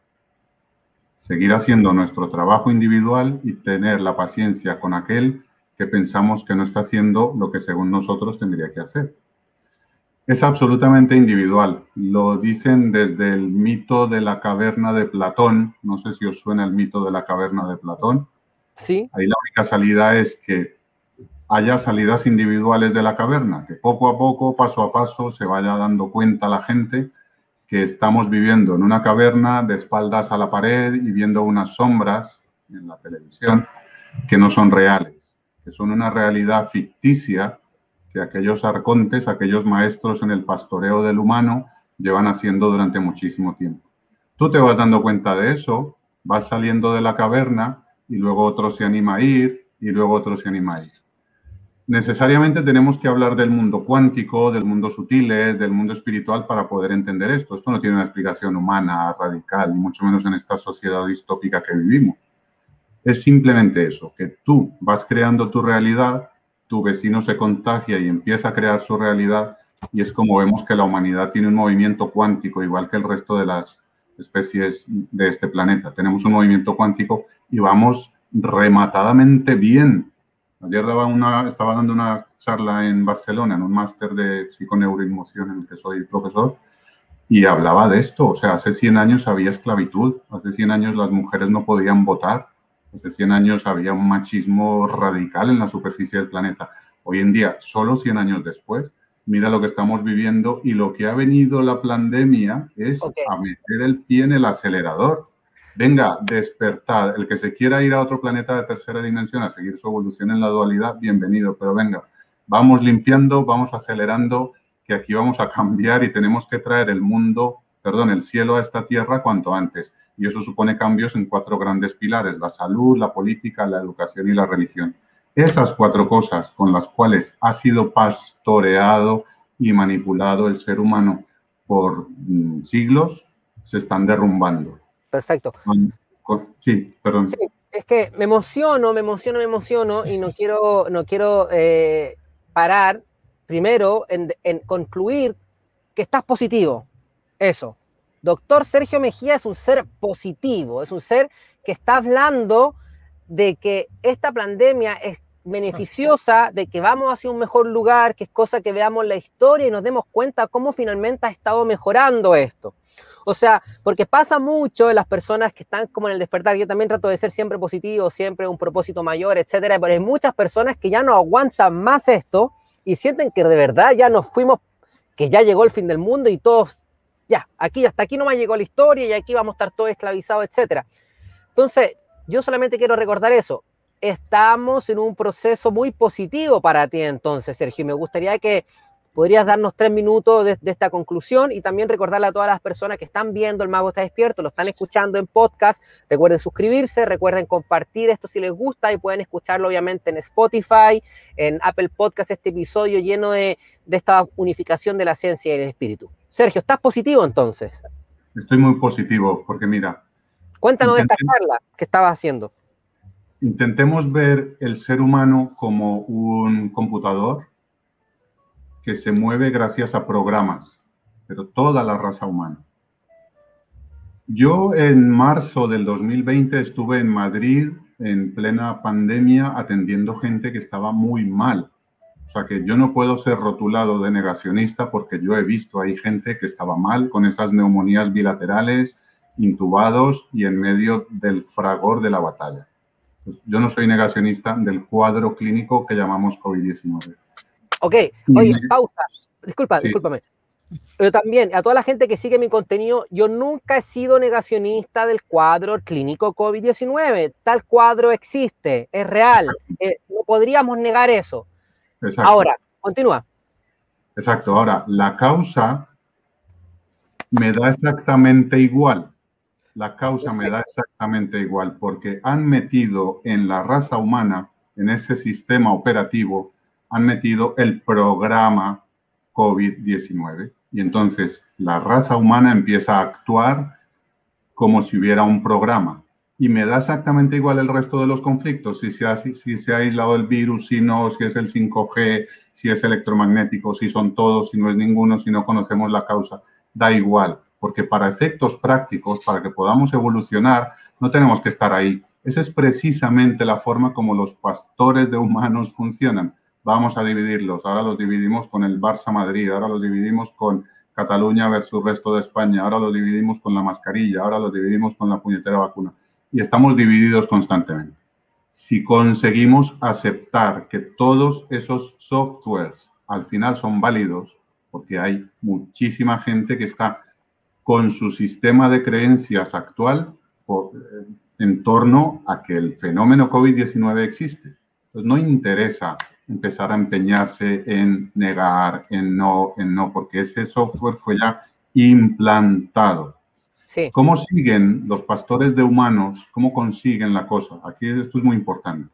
Seguir haciendo nuestro trabajo individual y tener la paciencia con aquel que pensamos que no está haciendo lo que según nosotros tendría que hacer. Es absolutamente individual. Lo dicen desde el mito de la caverna de Platón. No sé si os suena el mito de la caverna de Platón.
Sí.
Ahí la única salida es que haya salidas individuales de la caverna, que poco a poco, paso a paso, se vaya dando cuenta la gente que estamos viviendo en una caverna de espaldas a la pared y viendo unas sombras en la televisión que no son reales, que son una realidad ficticia que aquellos arcontes, aquellos maestros en el pastoreo del humano llevan haciendo durante muchísimo tiempo. Tú te vas dando cuenta de eso, vas saliendo de la caverna y luego otro se anima a ir y luego otro se anima a ir necesariamente tenemos que hablar del mundo cuántico, del mundo sutiles, del mundo espiritual para poder entender esto. Esto no tiene una explicación humana, radical, mucho menos en esta sociedad distópica que vivimos. Es simplemente eso, que tú vas creando tu realidad, tu vecino se contagia y empieza a crear su realidad y es como vemos que la humanidad tiene un movimiento cuántico, igual que el resto de las especies de este planeta. Tenemos un movimiento cuántico y vamos rematadamente bien Ayer daba una, estaba dando una charla en Barcelona, en un máster de psiconeuroinmoción en el que soy profesor, y hablaba de esto. O sea, hace 100 años había esclavitud, hace 100 años las mujeres no podían votar, hace 100 años había un machismo radical en la superficie del planeta. Hoy en día, solo 100 años después, mira lo que estamos viviendo y lo que ha venido la pandemia es a meter el pie en el acelerador venga, despertad. El que se quiera ir a otro planeta de tercera dimensión a seguir su evolución en la dualidad, bienvenido, pero venga, vamos limpiando, vamos acelerando, que aquí vamos a cambiar y tenemos que traer el mundo, perdón, el cielo a esta tierra cuanto antes. Y eso supone cambios en cuatro grandes pilares, la salud, la política, la educación y la religión. Esas cuatro cosas con las cuales ha sido pastoreado y manipulado el ser humano por mm, siglos se están derrumbando.
Perfecto.
Sí, perdón. Sí,
es que me emociono, me emociono, me emociono y no quiero, no quiero eh, parar primero en, en concluir que estás positivo. Eso. Doctor Sergio Mejía es un ser positivo, es un ser que está hablando de que esta pandemia es beneficiosa, de que vamos hacia un mejor lugar, que es cosa que veamos la historia y nos demos cuenta cómo finalmente ha estado mejorando esto. O sea, porque pasa mucho en las personas que están como en el despertar. Yo también trato de ser siempre positivo, siempre un propósito mayor, etcétera. Pero hay muchas personas que ya no aguantan más esto y sienten que de verdad ya nos fuimos, que ya llegó el fin del mundo y todos, ya, aquí hasta aquí no me llegó la historia y aquí vamos a estar todos esclavizados, etcétera. Entonces, yo solamente quiero recordar eso. Estamos en un proceso muy positivo para ti entonces, Sergio. Me gustaría que podrías darnos tres minutos de, esta conclusión y también recordarle a todas las personas que están viendo El Mago está despierto, lo están escuchando en podcast. Recuerden suscribirse, recuerden compartir esto si les gusta y pueden escucharlo obviamente en Spotify, en Apple Podcast, este episodio lleno de, de esta unificación de la ciencia y el espíritu. Sergio, ¿estás positivo entonces?
Estoy muy positivo porque mira,
Cuéntanos de esta charla que estabas haciendo.
Intentemos ver el ser humano como un computador que se mueve gracias a programas, pero toda la raza humana. Yo en marzo del 2020 estuve en Madrid en plena pandemia atendiendo gente que estaba muy mal. O sea que yo no puedo ser rotulado de negacionista porque yo he visto ahí gente que estaba mal con esas neumonías bilaterales, intubados y en medio del fragor de la batalla. Pues yo no soy negacionista del cuadro clínico que llamamos COVID-19.
Ok, oye, pausa. Disculpa, discúlpame. Pero también, a toda la gente que sigue mi contenido, yo nunca he sido negacionista del cuadro clínico COVID-19. Tal cuadro existe, es real. Eh, no podríamos negar eso. Ahora, continúa.
Exacto. Ahora, la causa me da exactamente igual la causa me da exactamente igual, porque han metido en la raza humana, en ese sistema operativo, han metido el programa COVID-19. Y entonces la raza humana empieza a actuar como si hubiera un programa. Y me da exactamente igual el resto de los conflictos, si se, ha, si se ha aislado el virus, si no, si es el 5G, si es electromagnético, si son todos, si no es ninguno, si no conocemos la causa. Da igual porque para efectos prácticos, para que podamos evolucionar, no tenemos que estar ahí. Esa es precisamente la forma como los pastores de humanos funcionan. Vamos a dividirlos. Ahora los dividimos con el Barça Madrid, ahora los dividimos con Cataluña versus resto de España, ahora los dividimos con la mascarilla, ahora los dividimos con la puñetera vacuna. Y estamos divididos constantemente. Si conseguimos aceptar que todos esos softwares al final son válidos, porque hay muchísima gente que está con su sistema de creencias actual eh, en torno a que el fenómeno COVID-19 existe. Entonces no interesa empezar a empeñarse en negar, en no, en no, porque ese software fue ya implantado. ¿Cómo siguen los pastores de humanos? ¿Cómo consiguen la cosa? Aquí esto es muy importante.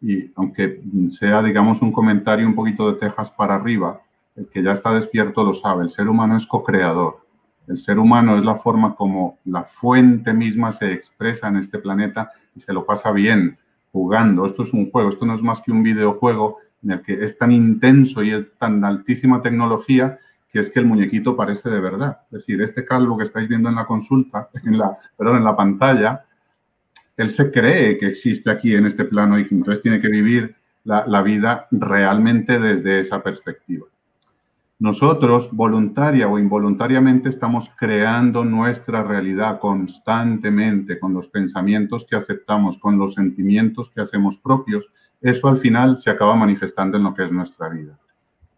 Y aunque sea, digamos, un comentario un poquito de Texas para arriba, el que ya está despierto lo sabe, el ser humano es co-creador. El ser humano es la forma como la fuente misma se expresa en este planeta y se lo pasa bien jugando. Esto es un juego, esto no es más que un videojuego en el que es tan intenso y es tan altísima tecnología que es que el muñequito parece de verdad. Es decir, este calvo que estáis viendo en la consulta, <laughs> en la, perdón, en la pantalla, él se cree que existe aquí en este plano y que entonces tiene que vivir la, la vida realmente desde esa perspectiva. Nosotros, voluntaria o involuntariamente, estamos creando nuestra realidad constantemente con los pensamientos que aceptamos, con los sentimientos que hacemos propios. Eso al final se acaba manifestando en lo que es nuestra vida.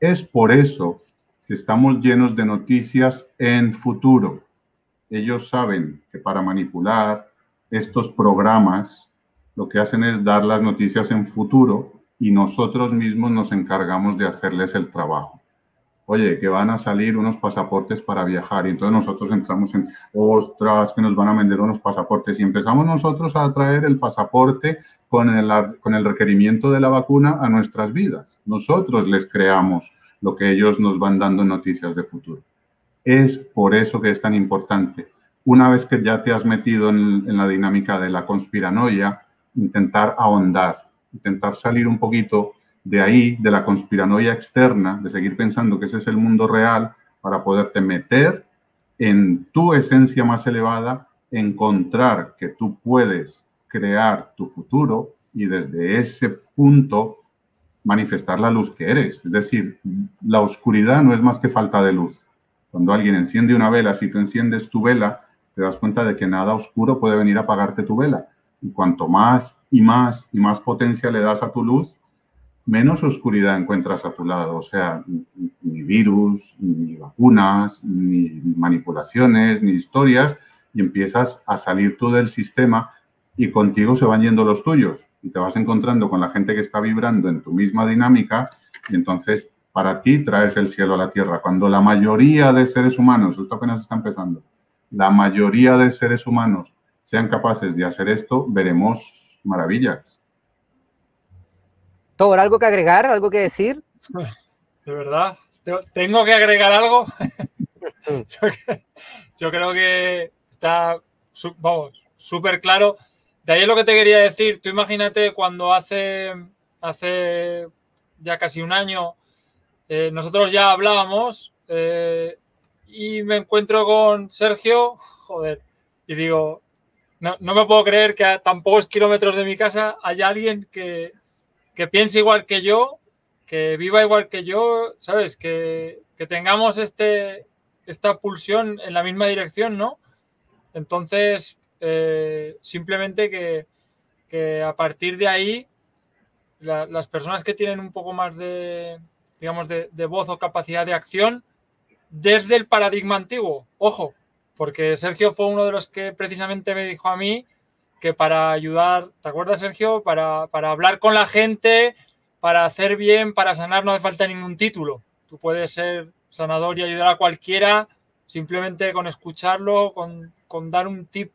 Es por eso que estamos llenos de noticias en futuro. Ellos saben que para manipular estos programas, lo que hacen es dar las noticias en futuro y nosotros mismos nos encargamos de hacerles el trabajo oye, que van a salir unos pasaportes para viajar y entonces nosotros entramos en, ostras, que nos van a vender unos pasaportes y empezamos nosotros a traer el pasaporte con el, con el requerimiento de la vacuna a nuestras vidas. Nosotros les creamos lo que ellos nos van dando noticias de futuro. Es por eso que es tan importante. Una vez que ya te has metido en, en la dinámica de la conspiranoia, intentar ahondar, intentar salir un poquito de ahí, de la conspiranoia externa, de seguir pensando que ese es el mundo real, para poderte meter en tu esencia más elevada, encontrar que tú puedes crear tu futuro y desde ese punto manifestar la luz que eres. Es decir, la oscuridad no es más que falta de luz. Cuando alguien enciende una vela, si tú enciendes tu vela, te das cuenta de que nada oscuro puede venir a apagarte tu vela. Y cuanto más y más y más potencia le das a tu luz, menos oscuridad encuentras a tu lado. O sea, ni virus, ni vacunas, ni manipulaciones, ni historias, y empiezas a salir tú del sistema y contigo se van yendo los tuyos y te vas encontrando con la gente que está vibrando en tu misma dinámica y entonces para ti traes el cielo a la tierra. Cuando la mayoría de seres humanos, esto apenas está empezando, la mayoría de seres humanos sean capaces de hacer esto, veremos maravillas.
Thor, ¿algo que agregar? ¿Algo que decir?
De verdad, ¿tengo que agregar algo? <laughs> <laughs> yo, creo que está, vamos, súper claro. De ahí es lo que te quería decir. Tú imagínate cuando hace, hace ya casi un año eh, nosotros ya hablábamos eh, y me encuentro con Sergio, joder, y digo, no, no, me puedo creer que a tan pocos kilómetros de mi casa haya alguien que, que piense igual que yo, que viva igual que yo, ¿sabes? Que, que tengamos este, esta pulsión en la misma dirección, ¿no? Entonces, eh, simplemente que, que, a partir de ahí, las personas que tienen un poco más de, digamos, de, de, voz o capacidad de acción, desde el paradigma antiguo, ojo, porque Sergio fue uno de los que precisamente me dijo a mí que para ayudar, ¿te acuerdas Sergio? Para, hablar con la gente, para hacer bien, para sanar, no hace falta ningún título. Tú puedes ser sanador y ayudar a cualquiera simplemente con escucharlo, con, dar un tip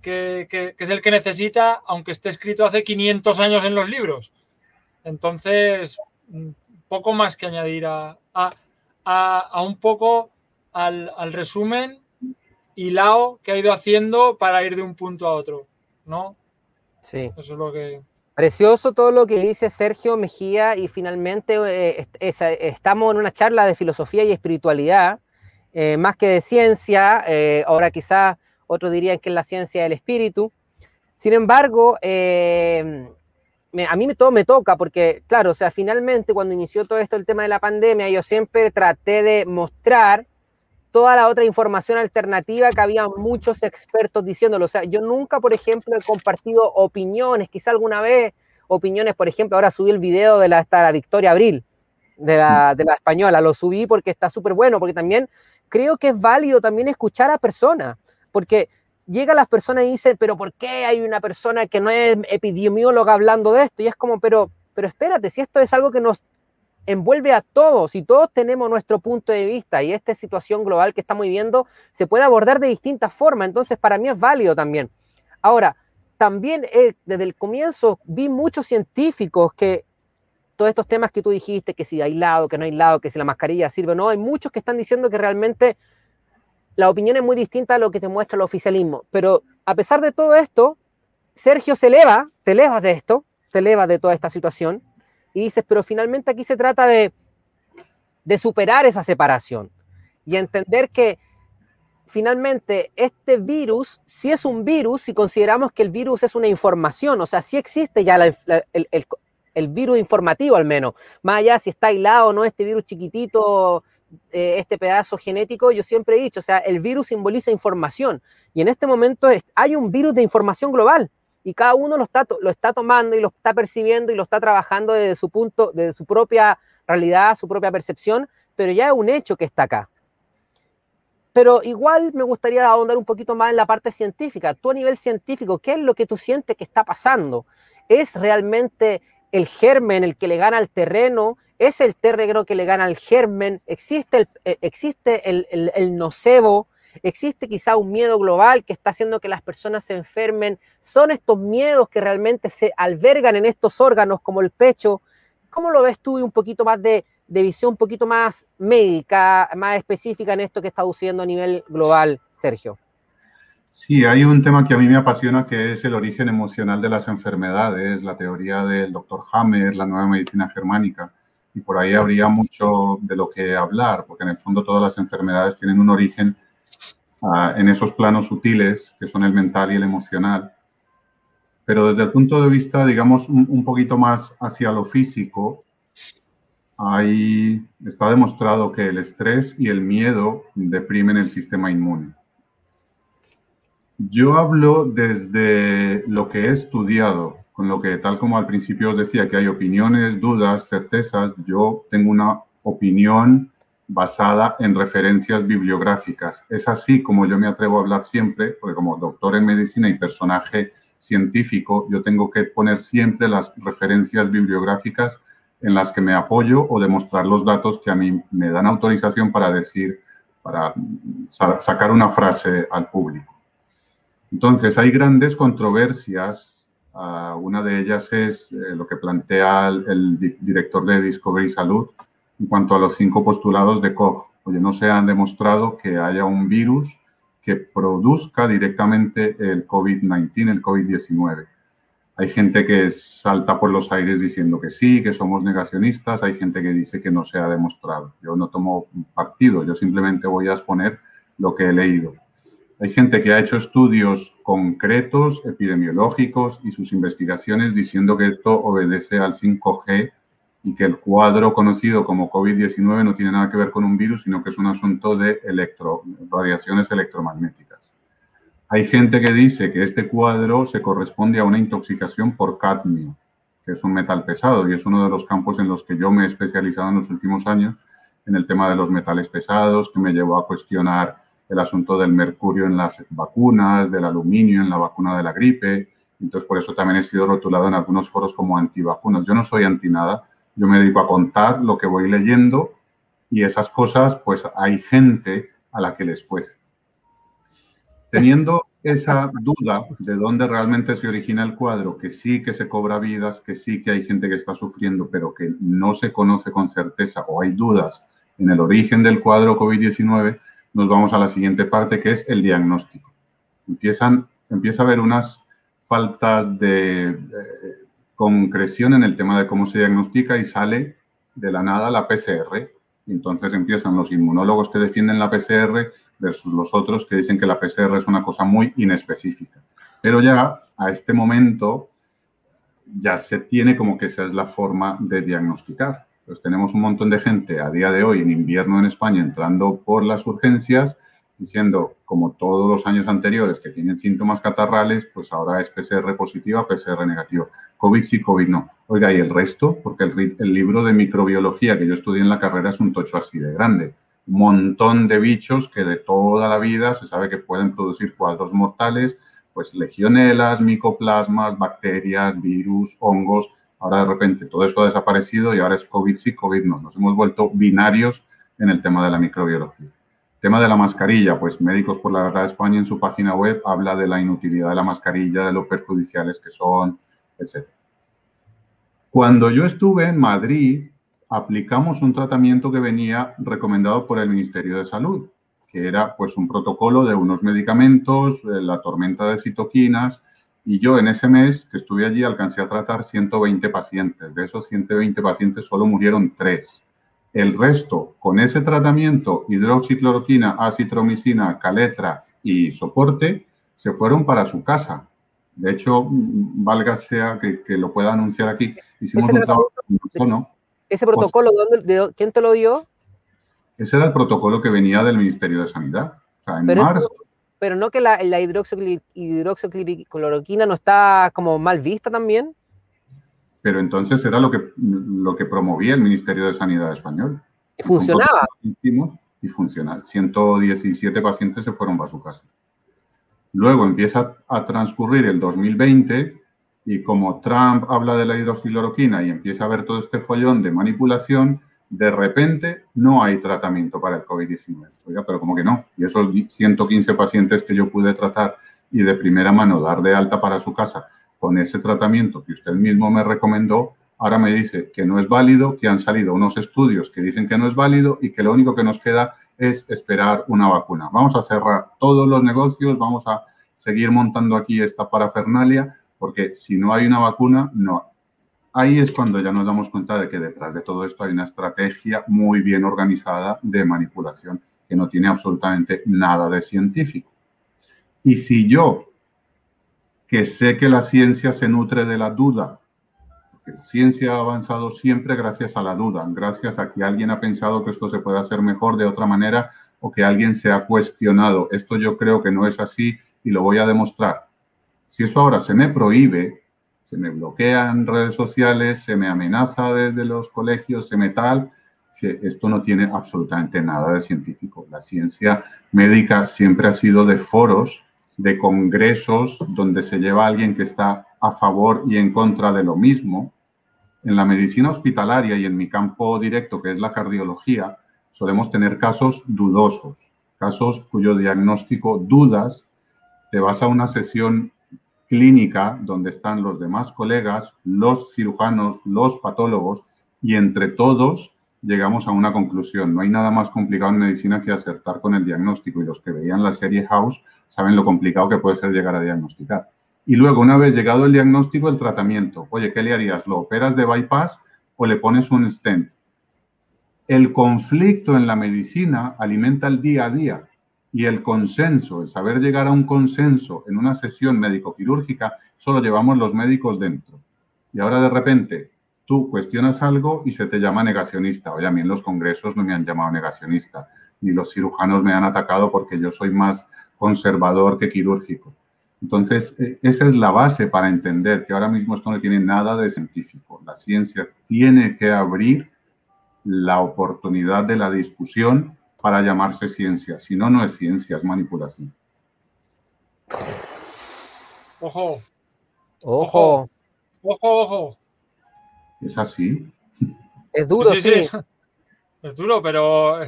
que, es el que necesita, aunque esté escrito hace 500 años en los libros. Entonces, poco más que añadir a un poco al, al, resumen hilado que ha ido haciendo para ir de un punto a otro, ¿no?
Sí.
Eso es lo que...
Precioso todo lo que dice Sergio Mejía y finalmente eh, es, es, estamos en una charla de filosofía y espiritualidad, eh, más que de ciencia, eh, ahora quizás otros dirían que es la ciencia del espíritu. Sin embargo, me, a mí me, todo me toca porque, claro, o sea, finalmente cuando inició todo esto el tema de la pandemia, yo siempre traté de mostrar toda la otra información alternativa que había muchos expertos diciéndolo. O sea, yo nunca, por ejemplo, he compartido opiniones, quizá alguna vez opiniones, por ejemplo, ahora subí el video de la, la Victoria Abril, de la, de la española, lo subí porque está súper bueno, porque también creo que es válido también escuchar a personas, porque llegan las personas y dicen, pero ¿por qué hay una persona que no es epidemióloga hablando de esto? Y es como, pero, pero espérate, si esto es algo que nos envuelve a todos y todos tenemos nuestro punto de vista y esta situación global que estamos viviendo se puede abordar de distintas formas, entonces para mí es válido también. Ahora, también eh, desde el comienzo vi muchos científicos que todos estos temas que tú dijiste, que si hay lado, que no hay lado, que si la mascarilla sirve o no, hay muchos que están diciendo que realmente la opinión es muy distinta a lo que te muestra el oficialismo. Pero a pesar de todo esto, Sergio se eleva, te elevas de esto, te elevas de toda esta situación y dices, pero finalmente aquí se trata de, de superar esa separación y entender que finalmente este virus, si es un virus, si consideramos que el virus es una información, o sea, si existe ya la, el, el, el virus informativo al menos, más allá si está aislado o no este virus chiquitito, eh, este pedazo genético, yo siempre he dicho, o sea, el virus simboliza información y en este momento hay un virus de información global y cada uno lo está, tomando y lo está percibiendo y lo está trabajando desde su punto, desde su propia realidad, su propia percepción, pero ya es un hecho que está acá. Pero igual me gustaría ahondar un poquito más en la parte científica. Tú a nivel científico, ¿qué es lo que tú sientes que está pasando? ¿Es realmente el germen el que le gana al terreno, es el terreno que le gana al germen, existe el, eh, existe el, el, el, nocebo, existe quizá un miedo global que está haciendo que las personas se enfermen, son estos miedos que realmente se albergan en estos órganos como el pecho. ¿Cómo lo ves tú y un poquito más de, visión un poquito más médica, más específica en esto que está sucediendo a nivel global, Sergio.
Sí, hay un tema que a mí me apasiona que es el origen emocional de las enfermedades, la teoría del doctor Hammer, la nueva medicina germánica. Y por ahí habría mucho de lo que hablar, porque en el fondo todas las enfermedades tienen un origen en esos planos sutiles, que son el mental y el emocional. Pero desde el punto de vista, digamos, un, un poquito más hacia lo físico, ahí está demostrado que el estrés y el miedo deprimen el sistema inmune. Yo hablo desde lo que he estudiado, con lo que tal como al principio os decía que hay opiniones, dudas, certezas, yo tengo una opinión basada en referencias bibliográficas. Es así como yo me atrevo a hablar siempre, porque como doctor en medicina y personaje científico, yo tengo que poner siempre las referencias bibliográficas en las que me apoyo o demostrar los datos que a mí me dan autorización para decir, para sacar una frase al público. Entonces, hay grandes controversias. Uh, una de ellas es eh, lo que plantea el, el di director de Discovery Salud en cuanto a los cinco postulados de Koch. Oye, no se han demostrado que haya un virus que produzca directamente el COVID-19, el COVID-19. Hay gente que salta por los aires diciendo que sí, que somos negacionistas, hay gente que dice que no se ha demostrado. Yo no tomo partido, yo simplemente voy a exponer lo que he leído. Hay gente que ha hecho estudios concretos, epidemiológicos y sus investigaciones diciendo que esto obedece al 5G y que el cuadro conocido como COVID-19 no tiene nada que ver con un virus, sino que es un asunto de electro, radiaciones electromagnéticas. Hay gente que dice que este cuadro se corresponde a una intoxicación por cadmio, que es un metal pesado y es uno de los campos en los que yo me he especializado en los últimos años en el tema de los metales pesados, que me llevó a cuestionar el asunto del mercurio en las vacunas, del aluminio en la vacuna de la gripe. Entonces, por eso también he sido rotulado en algunos foros como antivacunas. Yo no soy anti nada, yo me dedico a contar lo que voy leyendo y esas cosas, pues hay gente a la que les cuece. Teniendo esa duda de dónde realmente se origina el cuadro, que sí que se cobra vidas, que sí que hay gente que está sufriendo, pero que no se conoce con certeza o hay dudas en el origen del cuadro COVID-19, nos vamos a la siguiente parte, que es el diagnóstico. Empiezan, empieza a haber unas faltas de eh, concreción en el tema de cómo se diagnostica y sale de la nada la PCR. Entonces empiezan los inmunólogos que defienden la PCR versus los otros que dicen que la PCR es una cosa muy inespecífica. Pero ya a este momento ya se tiene como que esa es la forma de diagnosticar. Pues tenemos un montón de gente a día de hoy en invierno en España entrando por las urgencias diciendo, como todos los años anteriores, que tienen síntomas catarrales, pues ahora es PCR positiva, PCR negativa. COVID sí, COVID no. Oiga, ¿y el resto? Porque el, libro de microbiología que yo estudié en la carrera es un tocho así de grande. Un montón de bichos que de toda la vida se sabe que pueden producir cuadros mortales, pues legionelas, micoplasmas, bacterias, virus, hongos, Ahora de repente todo eso ha desaparecido y ahora es COVID sí, COVID no. Nos hemos vuelto binarios en el tema de la microbiología. Tema de la mascarilla, pues Médicos por la Verdad de España en su página web habla de la inutilidad de la mascarilla, de lo perjudiciales que son, etc. Cuando yo estuve en Madrid, aplicamos un tratamiento que venía recomendado por el Ministerio de Salud, que era pues un protocolo de unos medicamentos, eh, la tormenta de citoquinas, y yo en ese mes que estuve allí alcancé a tratar 120 pacientes. De esos 120 pacientes solo murieron 3. El resto, con ese tratamiento, hidroxicloroquina, acitromicina, caletra y soporte, se fueron para su casa. De hecho, mm, valga sea que, que lo pueda anunciar aquí. Hicimos un trabajo
¿no? ¿Ese protocolo, pues, de, quién te lo dio?
Ese era el protocolo que venía del Ministerio de Sanidad. O sea, en
Pero
marzo
pero no que la, la hidroxicloroquina no está como mal vista también.
Pero entonces era lo que, lo que promovía el Ministerio de Sanidad español.
Y funcionaba.
Y funcionaba. 117 pacientes se fueron para su casa. Luego empieza a transcurrir el 2020 y como Trump habla de la hidroxicloroquina y empieza a ver todo este follón de manipulación, de repente no hay tratamiento para el COVID-19. Oiga, pero como que no. Y esos 115 pacientes que yo pude tratar y de primera mano dar de alta para su casa con ese tratamiento que usted mismo me recomendó, ahora me dice que no es válido, que han salido unos estudios que dicen que no es válido y que lo único que nos queda es esperar una vacuna. Vamos a cerrar todos los negocios, vamos a seguir montando aquí esta parafernalia, porque si no hay una vacuna, no. Ahí es cuando ya nos damos cuenta de que detrás de todo esto hay una estrategia muy bien organizada de manipulación que no tiene absolutamente nada de científico. Y si yo, que sé que la ciencia se nutre de la duda, la ciencia ha avanzado siempre gracias a la duda, gracias a que alguien ha pensado que esto se puede hacer mejor de otra manera o que alguien se ha cuestionado, esto yo creo que no es así y lo voy a demostrar. Si eso ahora se me prohíbe, se me bloquea en redes sociales, se me amenaza desde los colegios, se me tal, esto no tiene absolutamente nada de científico. La ciencia médica siempre ha sido de foros, de congresos donde se lleva alguien que está a favor y en contra de lo mismo. En la medicina hospitalaria y en mi campo directo, que es la cardiología, solemos tener casos dudosos, casos cuyo diagnóstico dudas, te vas a una sesión clínica donde están los demás colegas, los cirujanos, los patólogos, y entre todos llegamos a una conclusión. No hay nada más complicado en medicina que acertar con el diagnóstico y los que veían la serie House saben lo complicado que puede ser llegar a diagnosticar. Y luego, una vez llegado el diagnóstico, el tratamiento. Oye, ¿qué le harías? ¿Lo operas de bypass o le pones un stent? El conflicto en la medicina alimenta el día a día y el consenso, el saber llegar a un consenso en una sesión médico-quirúrgica, solo llevamos los médicos dentro. Y ahora de repente tú cuestionas algo y se te llama negacionista. Oye, a mí en los congresos no me han llamado negacionista, ni los cirujanos me han atacado porque yo soy más conservador que quirúrgico. Entonces, e, esa es la base para entender que ahora mismo esto no tiene nada de científico. La ciencia tiene que abrir la oportunidad de la discusión para llamarse ciencia. Si no, no es ciencia, es manipulación.
Ojo.
Ojo.
Ojo, ojo.
Es así.
Es duro, sí. <laughs>
Es duro, pero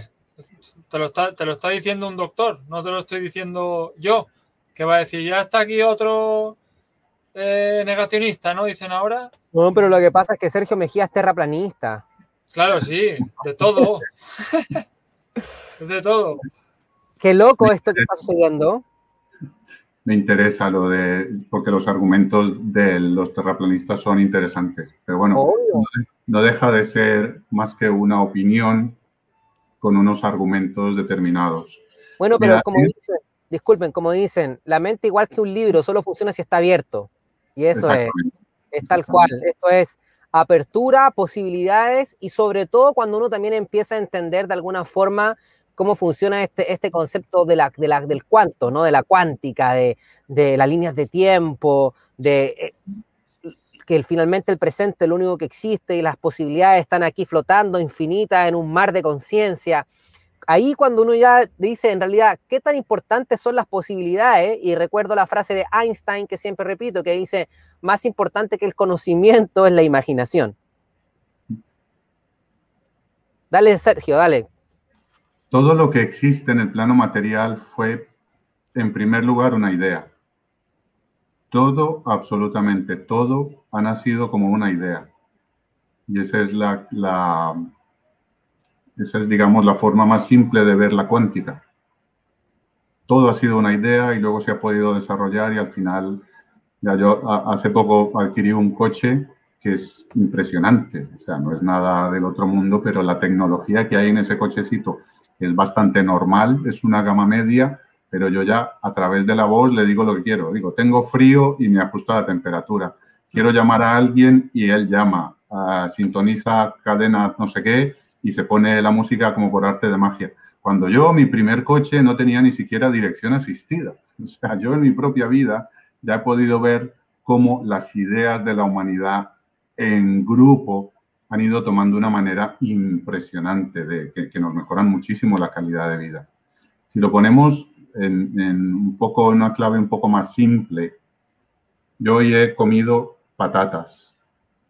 te lo, está, te lo está diciendo un doctor, no te lo estoy diciendo yo, que va a decir, ya está aquí otro eh, negacionista, ¿no? Dicen ahora.
No, pero lo que pasa es que Sergio Mejía es terraplanista.
Claro, sí, de todo. <laughs> <laughs> de todo.
Qué loco esto que está sucediendo
me interesa lo de, porque los argumentos de los terraplanistas son interesantes. Pero bueno, no, deja de ser más que una opinión con unos argumentos determinados.
Bueno, pero como dicen, disculpen, como dicen, la mente igual que un libro solo funciona si está abierto. Y eso es, es tal cual. Esto es apertura, posibilidades y sobre todo cuando uno también empieza a entender de alguna forma cómo funciona este, este concepto de la, de la, del cuanto, ¿no? de la cuántica, de, de las líneas de tiempo, de eh, que finalmente el presente es lo único que existe y las posibilidades están aquí flotando infinitas en un mar de conciencia. Ahí cuando uno ya dice en realidad qué tan importantes son las posibilidades, y recuerdo la frase de Einstein que siempre repito, que dice, más importante que el conocimiento es la imaginación. Dale, Sergio, dale.
Todo lo que existe en el plano material fue, en primer lugar, una idea. Todo, absolutamente todo, ha nacido como una idea. Y esa es la, esa es, digamos, la forma más simple de ver la cuántica. Todo ha sido una idea y luego se ha podido desarrollar y al final, ya yo hace poco adquirí un coche que es impresionante, o sea, no es nada del otro mundo, pero la tecnología que hay en ese cochecito es bastante normal, es una gama media, pero yo ya a través de la voz le digo lo que quiero. Digo, tengo frío y me ajusta la temperatura. Quiero llamar a alguien y él llama, uh, sintoniza cadena no sé qué y se pone la música como por arte de magia. Cuando yo, mi primer coche no tenía ni siquiera dirección asistida. <laughs> O sea, yo en mi propia vida ya he podido ver cómo las ideas de la humanidad en grupo han ido tomando una manera impresionante de que, nos mejoran muchísimo la calidad de vida. Si lo ponemos en, un poco una clave un poco más simple, yo hoy he comido patatas.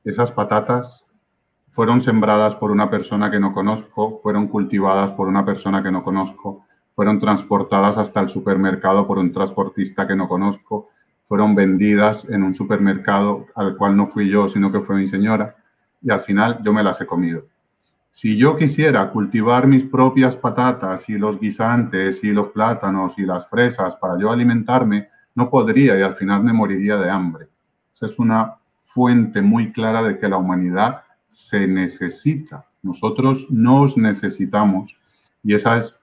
Esas patatas fueron sembradas por una persona que no conozco, fueron cultivadas por una persona que no conozco, fueron transportadas hasta el supermercado por un transportista que no conozco, fueron vendidas en un supermercado al cual no fui yo, sino que fue mi señora y al final yo me las he comido. Si yo quisiera cultivar mis propias patatas y los guisantes y los plátanos y las fresas para yo alimentarme, no podría y al final me moriría de hambre. Esa es una fuente muy clara de que la humanidad se necesita. Nosotros nos necesitamos y esa es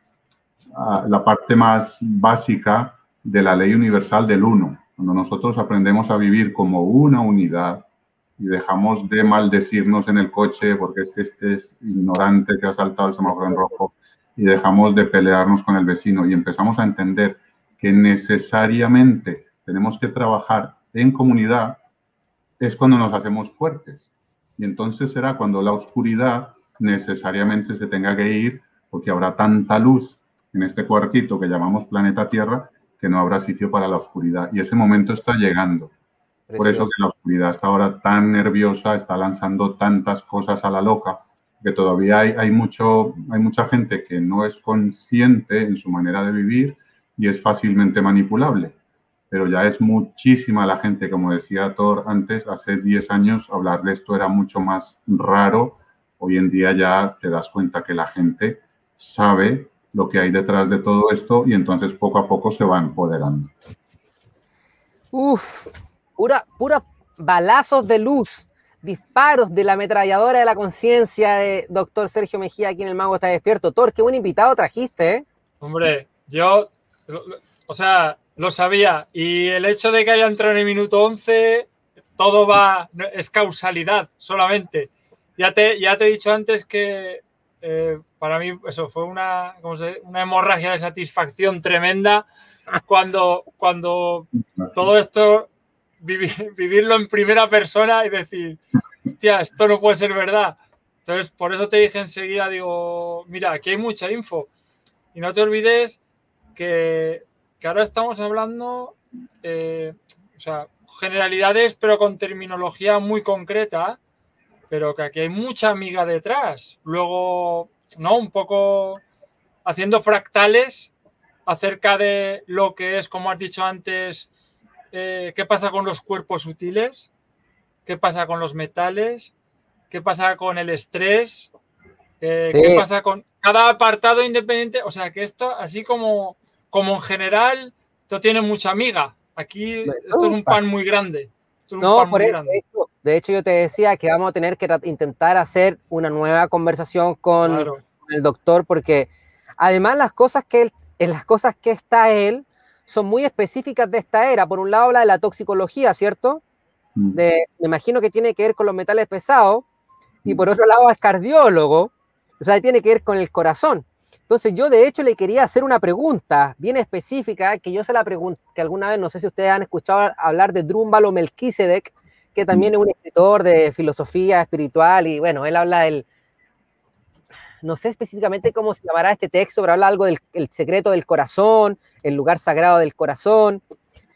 ah, la parte más básica de la ley universal del uno. Cuando nosotros aprendemos a vivir como una unidad, y dejamos de maldecirnos en el coche porque es que este es ignorante que ha saltado el semáforo en rojo y dejamos de pelearnos con el vecino y empezamos a entender que necesariamente tenemos que trabajar en comunidad, es cuando nos hacemos fuertes. Y entonces será cuando la oscuridad necesariamente se tenga que ir porque habrá tanta luz en este cuartito que llamamos planeta Tierra que no habrá sitio para la oscuridad. Y ese momento está llegando. Por eso que la oscuridad está ahora tan nerviosa, está lanzando tantas cosas a la loca, que todavía hay, hay, mucho, hay mucha gente que no es consciente en su manera de vivir y es fácilmente manipulable. Pero ya es muchísima la gente, como decía Thor antes, hace 10 años hablar de esto era mucho más raro. Hoy en día ya te das cuenta que la gente sabe lo que hay detrás de todo esto y entonces poco a poco se va empoderando.
Uf, pura, pura balazos de luz, disparos de la ametralladora de la conciencia de doctor Sergio Mejía aquí en El Mago está despierto. Thor, qué buen invitado trajiste, ¿eh?
Hombre, yo, o sea, lo sabía. Y el hecho de que haya entrado en el minuto 11, todo va, es causalidad solamente. Ya te, ya te he dicho antes que eh, para mí eso fue una, una hemorragia de satisfacción tremenda cuando, cuando todo esto <laughs> vivirlo en primera persona y decir, hostia, esto no puede ser verdad. Entonces, por eso te dije enseguida, digo, mira, aquí hay mucha info. Y no te olvides que, ahora estamos hablando, eh, o sea, generalidades, pero con terminología muy concreta, pero que aquí hay mucha amiga detrás. Luego, ¿no? Un poco haciendo fractales acerca de lo que es, como has dicho antes, eh, qué pasa con los cuerpos sutiles, qué pasa con los metales, qué pasa con el estrés, eh, qué pasa con cada apartado independiente. O sea, que esto, así como, como en general, esto tiene mucha amiga. Aquí esto es un pan muy grande.
no, por eso, De, hecho, yo te decía que vamos a tener que intentar hacer una nueva conversación con, el doctor, porque además las cosas que él, en las cosas que está él, son muy específicas de esta era. Por un lado habla de la toxicología, ¿cierto? Mm. De, me imagino que tiene que ver con los metales pesados. Y mm. por otro lado es cardiólogo, o sea, tiene que ver con el corazón. Entonces yo de hecho le quería hacer una pregunta bien específica, que yo se la pregunté, que alguna vez, no sé si ustedes han escuchado hablar de Drúmbalo Melquisedec, que también mm. es un escritor de filosofía espiritual y bueno, él habla del, no sé específicamente cómo se llamará este texto, pero habla algo del secreto del corazón, el lugar sagrado del corazón.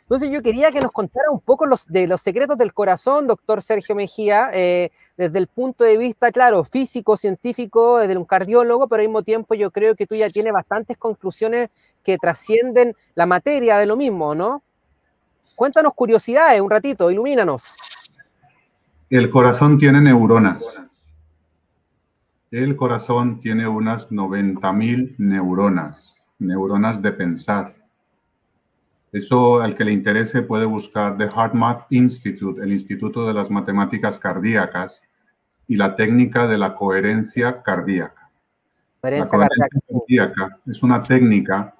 Entonces yo quería que nos contara un poco los, de los secretos del corazón, doctor Sergio Mejía, eh, desde el punto de vista, claro, físico, científico, desde un cardiólogo, pero al mismo tiempo yo creo que tú ya tienes bastantes conclusiones que trascienden la materia de lo mismo, ¿no? Cuéntanos curiosidades un ratito, ilumínanos.
El corazón tiene neuronas el corazón tiene unas 90.000 neuronas, neuronas de pensar. Eso al que le interese puede buscar The HeartMath Institute, el Instituto de las Matemáticas Cardíacas, y la técnica de la coherencia cardíaca. la coherencia cardíaca es una técnica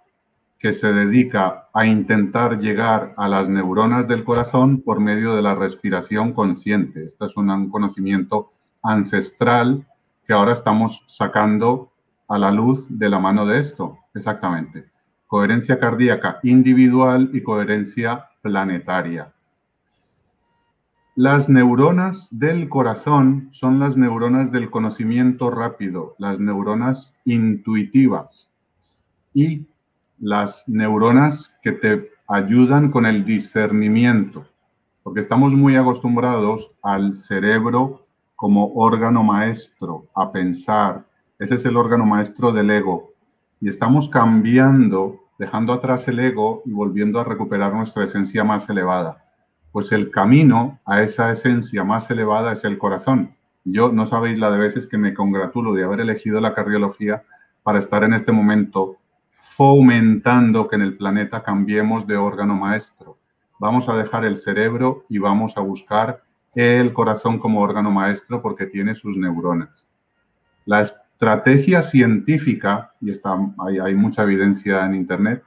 que se dedica a intentar llegar a las neuronas del corazón por medio de la respiración consciente. Este es un conocimiento ancestral que ahora estamos sacando a la luz de la mano de esto. Exactamente. Coherencia cardíaca individual y coherencia planetaria. Las neuronas del corazón son las neuronas del conocimiento rápido, las neuronas intuitivas y las neuronas que te ayudan con el discernimiento, porque estamos muy acostumbrados al cerebro como órgano maestro a pensar. Ese es el órgano maestro del ego. Y estamos cambiando, dejando atrás el ego y volviendo a recuperar nuestra esencia más elevada. Pues el camino a esa esencia más elevada es el corazón. Yo no sabéis la de veces que me congratulo de haber elegido la cardiología para estar en este momento fomentando que en el planeta cambiemos de órgano maestro. Vamos a dejar el cerebro y vamos a buscar el corazón como órgano maestro porque tiene sus neuronas. La estrategia científica, y está, hay, mucha evidencia en Internet,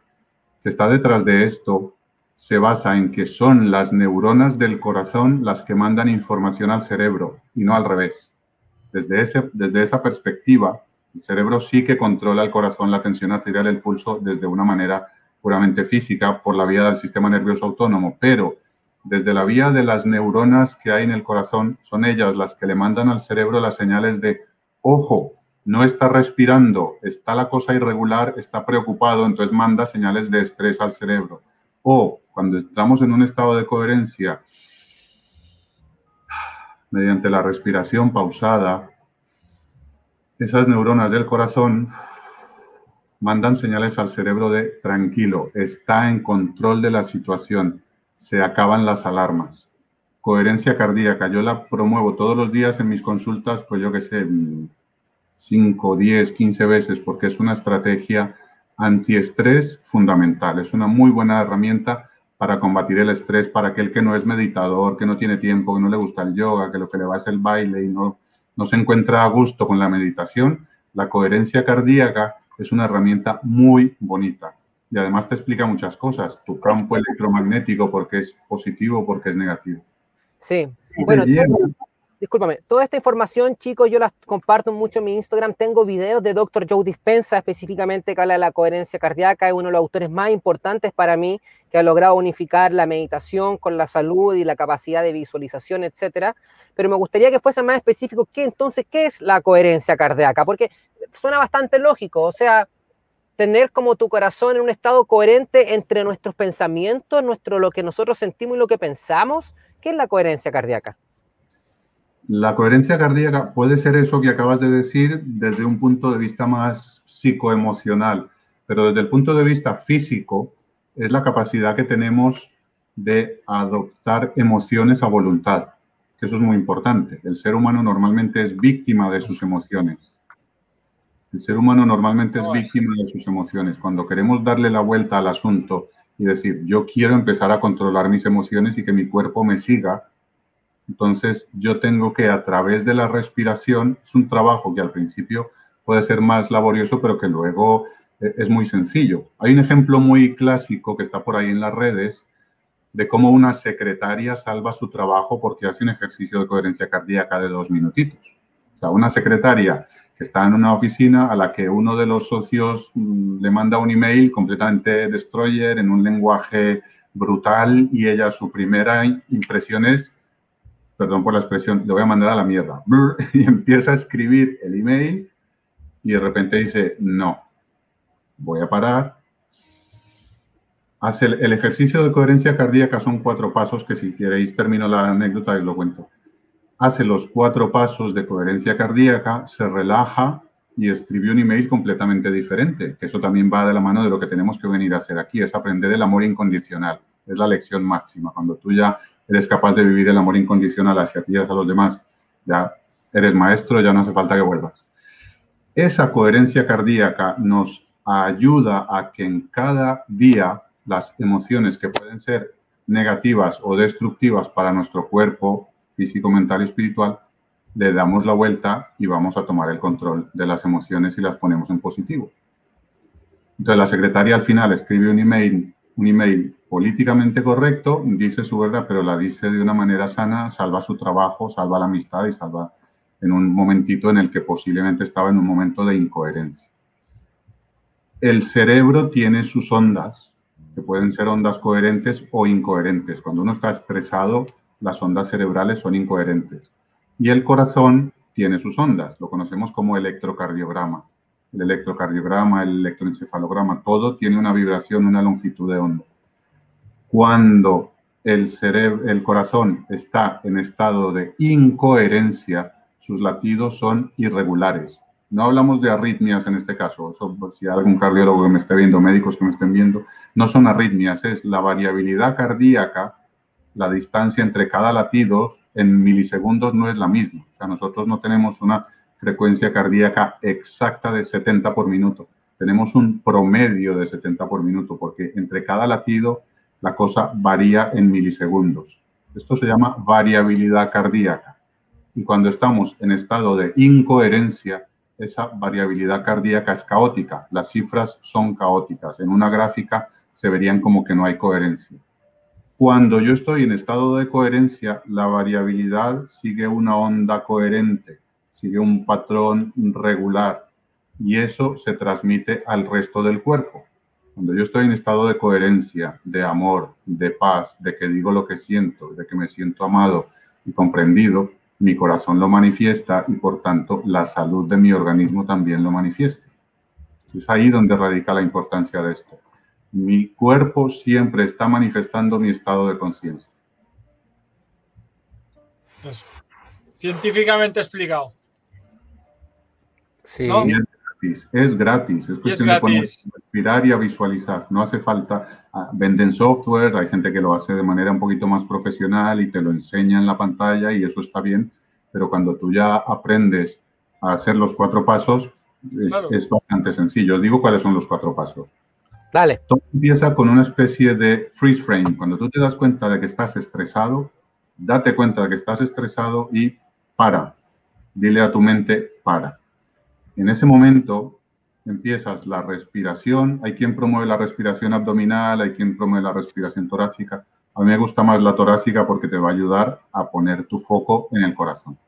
que está detrás de esto, se basa en que son las neuronas del corazón las que mandan información al cerebro y no al revés. Desde, ese, desde esa perspectiva, el cerebro sí que controla el corazón, la tensión arterial, el pulso desde una manera puramente física por la vía del sistema nervioso autónomo, pero desde la vía de las neuronas que hay en el corazón, son ellas las que le mandan al cerebro las señales de, ojo, no está respirando, está la cosa irregular, está preocupado, entonces manda señales de estrés al cerebro. O cuando estamos en un estado de coherencia, mediante la respiración pausada, esas neuronas del corazón mandan señales al cerebro de tranquilo, está en control de la situación, se acaban las alarmas. Coherencia cardíaca, yo la promuevo todos los días en mis consultas, pues yo que sé, 5, 10, 15 veces, porque es una estrategia antiestrés fundamental, es una muy buena herramienta para combatir el estrés para aquel que no es meditador, que no tiene tiempo, que no le gusta el yoga, que lo que le va es el baile y no, no se encuentra a gusto con la meditación, la coherencia cardíaca es una herramienta muy bonita. Y además te explica muchas cosas, tu campo electromagnético, porque es positivo, porque es negativo.
Sí, bueno, discúlpame, toda esta información, chicos, yo la comparto mucho en mi Instagram. Tengo videos de Dr. Joe Dispensa, específicamente que habla de la coherencia cardíaca. Es uno de los autores más importantes para mí que ha logrado unificar la meditación con la salud y la capacidad de visualización, etcétera. Pero me gustaría que fuese más específico. ¿Qué entonces, qué es la coherencia cardíaca? Porque suena bastante lógico. O sea, tener como tu corazón en un estado coherente entre nuestros pensamientos, nuestro, lo que nosotros sentimos y lo que pensamos. ¿Qué es la coherencia cardíaca?
La coherencia cardíaca puede ser eso que acabas de decir desde un punto de vista más psicoemocional, pero desde el punto de vista físico es la capacidad que tenemos de adoptar emociones a voluntad, que eso es muy importante. El ser humano normalmente es víctima de sus emociones. El ser humano normalmente es víctima de sus emociones. Cuando queremos darle la vuelta al asunto y decir, yo quiero empezar a controlar mis emociones y que mi cuerpo me siga, entonces, yo tengo que a través de la respiración, es un trabajo que al principio puede ser más laborioso, pero que luego eh, es muy sencillo. Hay un ejemplo muy clásico que está por ahí en las redes de cómo una secretaria salva su trabajo porque hace un ejercicio de coherencia cardíaca de dos minutitos. O sea, una secretaria que está en una oficina a la que uno de los socios mm, le manda un email completamente destroyer en un lenguaje brutal y ella su primera impresión es perdón por la expresión, le voy a mandar a la mierda. <laughs> Y empieza a escribir el email y de repente dice, no, voy a parar. Hace el, ejercicio de coherencia cardíaca son cuatro pasos que si queréis termino la anécdota y lo cuento. Hace los cuatro pasos de coherencia cardíaca, se relaja y escribe un email completamente diferente, eso también va de la mano de lo que tenemos que venir a hacer aquí, es aprender el amor incondicional. Es la lección máxima. Cuando tú ya eres capaz de vivir el amor incondicional hacia ti y hacia los demás, ya eres maestro, ya no hace falta que vuelvas. Esa coherencia cardíaca nos ayuda a que en cada día las emociones que pueden ser negativas o destructivas para nuestro cuerpo físico, mental y espiritual, le damos la vuelta y vamos a tomar el control de las emociones y las ponemos en positivo. Entonces la secretaria al final escribe un email, un email políticamente correcto, dice su verdad, pero la dice de una manera sana, salva su trabajo, salva la amistad y salva en un momentito en el que posiblemente estaba en un momento de incoherencia. El cerebro tiene sus ondas, que pueden ser ondas coherentes o incoherentes. Cuando uno está estresado, las ondas cerebrales son incoherentes. Y el corazón tiene sus ondas, lo conocemos como electrocardiograma. El electrocardiograma, el electroencefalograma, todo tiene una vibración, una longitud de onda cuando el cerebro, el corazón está en estado de incoherencia, sus latidos son irregulares. No hablamos de arritmias en este caso, si hay algún cardiólogo que me esté viendo, médicos que me estén viendo, no son arritmias, es la variabilidad cardíaca, la distancia entre cada latido en milisegundos no es la misma. sea, nosotros no tenemos una frecuencia cardíaca exacta de 70 por minuto. Tenemos un promedio de 70 por minuto porque entre cada latido la cosa varía en milisegundos. Esto se llama variabilidad cardíaca. Y cuando estamos en estado de incoherencia, esa variabilidad cardíaca es caótica. Las cifras son caóticas. En una gráfica se verían como que no hay coherencia. Cuando yo estoy en estado de coherencia, la variabilidad sigue una onda coherente, sigue un patrón regular y eso se transmite al resto del cuerpo. Cuando yo estoy en estado de coherencia, de amor, de paz, de que digo lo que siento, de que me siento amado y comprendido, mi corazón lo manifiesta y por tanto la salud de mi organismo también lo manifiesta. Es ahí donde radica la importancia de esto. Mi cuerpo siempre está manifestando mi estado de conciencia.
Científicamente explicado.
Sí es gratis, es cuestión de respirar y a visualizar. No hace falta, ah, venden software, hay gente que lo hace de manera un poquito más profesional y te lo enseña en la pantalla y eso está bien, pero cuando tú ya aprendes a hacer los cuatro pasos, es, bastante sencillo. Digo cuáles son los cuatro pasos.
Dale.
Empieza con una especie de freeze frame. Cuando tú te das cuenta de que estás estresado, date cuenta de que estás estresado y para. Dile a tu mente, para en ese momento empiezas la respiración. Hay quien promueve la respiración abdominal, hay quien promueve la respiración torácica. A mí me gusta más la torácica porque te va a ayudar a poner tu foco en el corazón.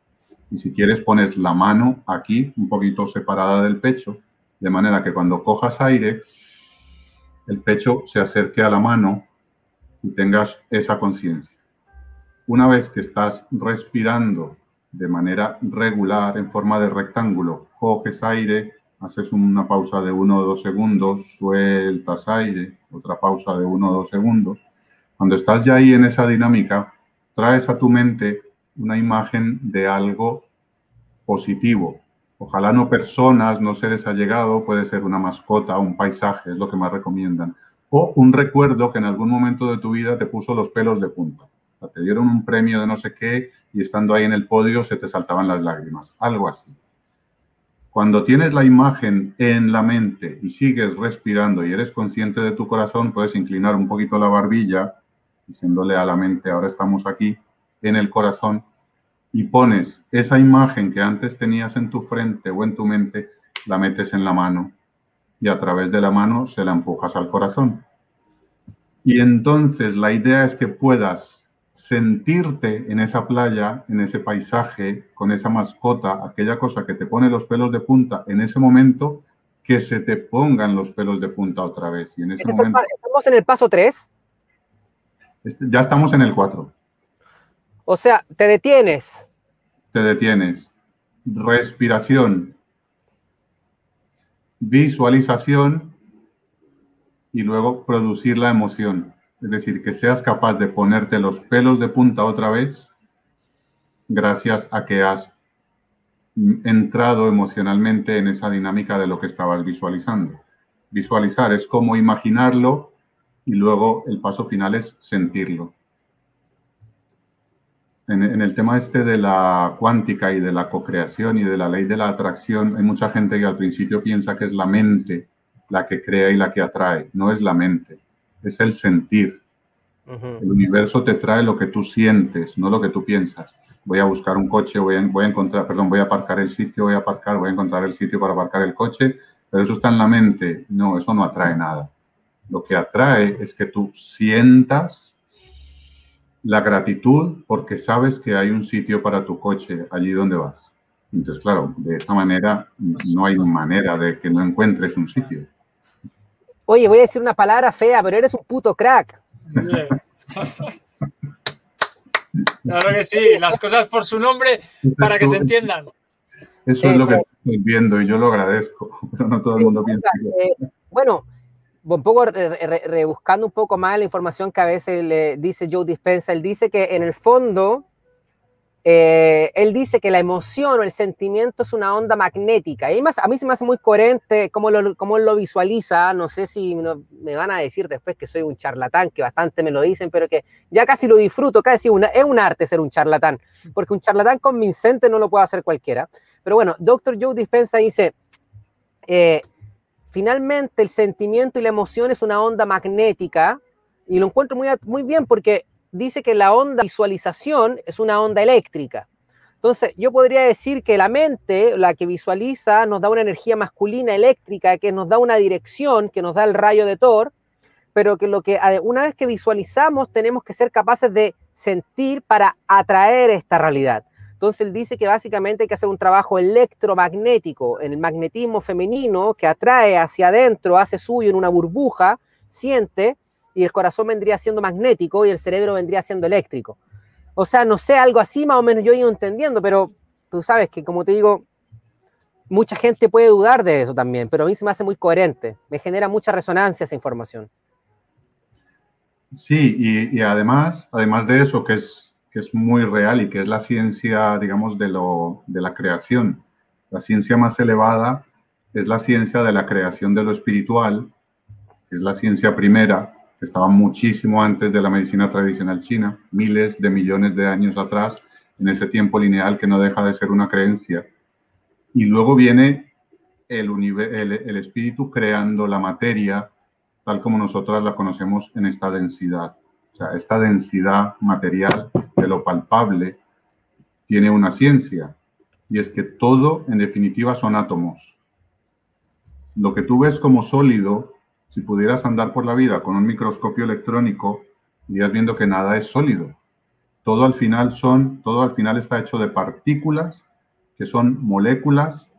Y si quieres, pones la mano aquí, un poquito separada del pecho, de manera que cuando cojas aire, el pecho se acerque a la mano y tengas esa conciencia. Una vez que estás respirando de manera regular, en forma de rectángulo, coges aire, haces una pausa de uno o dos segundos, sueltas aire, otra pausa de uno o dos segundos. Cuando estás ya ahí en esa dinámica, traes a tu mente una imagen de algo positivo. Ojalá no personas, no seres allegados, puede ser una mascota, un paisaje, es lo que más recomiendan. O un recuerdo que en algún momento de tu vida te puso los pelos de punta. te dieron un premio de no sé qué y estando ahí en el podio se te saltaban las lágrimas. Algo así. Cuando tienes la imagen en la mente y sigues respirando y eres consciente de tu corazón, puedes inclinar un poquito la barbilla, diciéndole a la mente, ahora estamos aquí, en el corazón, y pones esa imagen que antes tenías en tu frente o en tu mente, la metes en la mano y a través de la mano se la empujas al corazón. Y entonces la idea es que puedas sentirte en esa playa, en ese paisaje, con esa mascota, aquella cosa que te pone los pelos de punta en ese momento, que se te pongan los pelos de punta otra vez. Y en ese momento,
¿Estamos en el paso 3?
Este, ya estamos en el 4.
O sea, te detienes.
Te detienes. Respiración. Visualización y luego producir la emoción. Es decir, que seas capaz de ponerte los pelos de punta otra vez gracias a que has entrado emocionalmente en esa dinámica de lo que estabas visualizando. Visualizar es como imaginarlo y luego el paso final es sentirlo. En, en, el tema este de la cuántica y de la cocreación y de la ley de la atracción, hay mucha gente que al principio piensa que es la mente la que crea y la que atrae. No es la mente es el sentir. El universo te trae lo que tú sientes, no lo que tú piensas. Voy a buscar un coche, voy a, voy a encontrar, perdón, voy a aparcar el sitio, voy a aparcar, voy a encontrar el sitio para aparcar el coche, pero eso está en la mente. No, eso no atrae nada. Lo que atrae es que tú sientas la gratitud porque sabes que hay un sitio para tu coche allí donde vas. Entonces, claro, de esa manera no hay manera de que no encuentres un sitio.
Oye, voy a decir una palabra fea, pero eres un puto crack.
Claro que sí, las cosas por su nombre para que se entiendan.
Eso es lo que estoy viendo y yo lo agradezco, <laughs> pero no todo el mundo piensa.
Eh, bueno, un poco rebuscando un poco más la información que a veces le dice Joe Dispenza, él dice que en el fondo eh, él dice que la emoción o el sentimiento es una onda magnética. Y más, a mí se me hace muy coherente cómo lo, cómo lo visualiza. No sé si me van a decir después que soy un charlatán, que bastante me lo dicen, pero que ya casi lo disfruto, casi una, es un arte ser un charlatán, porque un charlatán convincente no lo puede hacer cualquiera. Pero bueno, Dr. Joe Dispensa dice, eh, finalmente el sentimiento y la emoción es una onda magnética, y lo encuentro muy, muy bien porque dice que la onda visualización es una onda eléctrica. Entonces, yo podría decir que la mente, la que visualiza, nos da una energía masculina eléctrica que nos da una dirección, que nos da el rayo de Thor, pero que lo que una vez que visualizamos tenemos que ser capaces de sentir para atraer esta realidad. Entonces él dice que básicamente hay que hacer un trabajo electromagnético en el magnetismo femenino que atrae hacia adentro, hace suyo en una burbuja, siente, y el corazón vendría siendo magnético y el cerebro vendría siendo eléctrico. O sea, no sé, algo así más o menos yo he ido entendiendo, pero tú sabes que, como te digo, mucha gente puede dudar de eso también, pero a mí se me hace muy coherente, me genera mucha resonancia esa información.
Sí, y, además, además de eso, que es, que es muy real y que es la ciencia, digamos, de, lo, de la creación, la ciencia más elevada es la ciencia de la creación de lo espiritual, que es la ciencia primera, estaba muchísimo antes de la medicina tradicional china, miles de millones de años atrás, en ese tiempo lineal que no deja de ser una creencia. Y luego viene el, el, espíritu creando la materia tal como nosotras la conocemos en esta densidad. O sea, esta densidad material de lo palpable tiene una ciencia y es que todo en definitiva son átomos. Lo que tú ves como sólido si pudieras andar por la vida con un microscopio electrónico, irías viendo que nada es sólido. Todo al final son, todo al final está hecho de partículas que son moléculas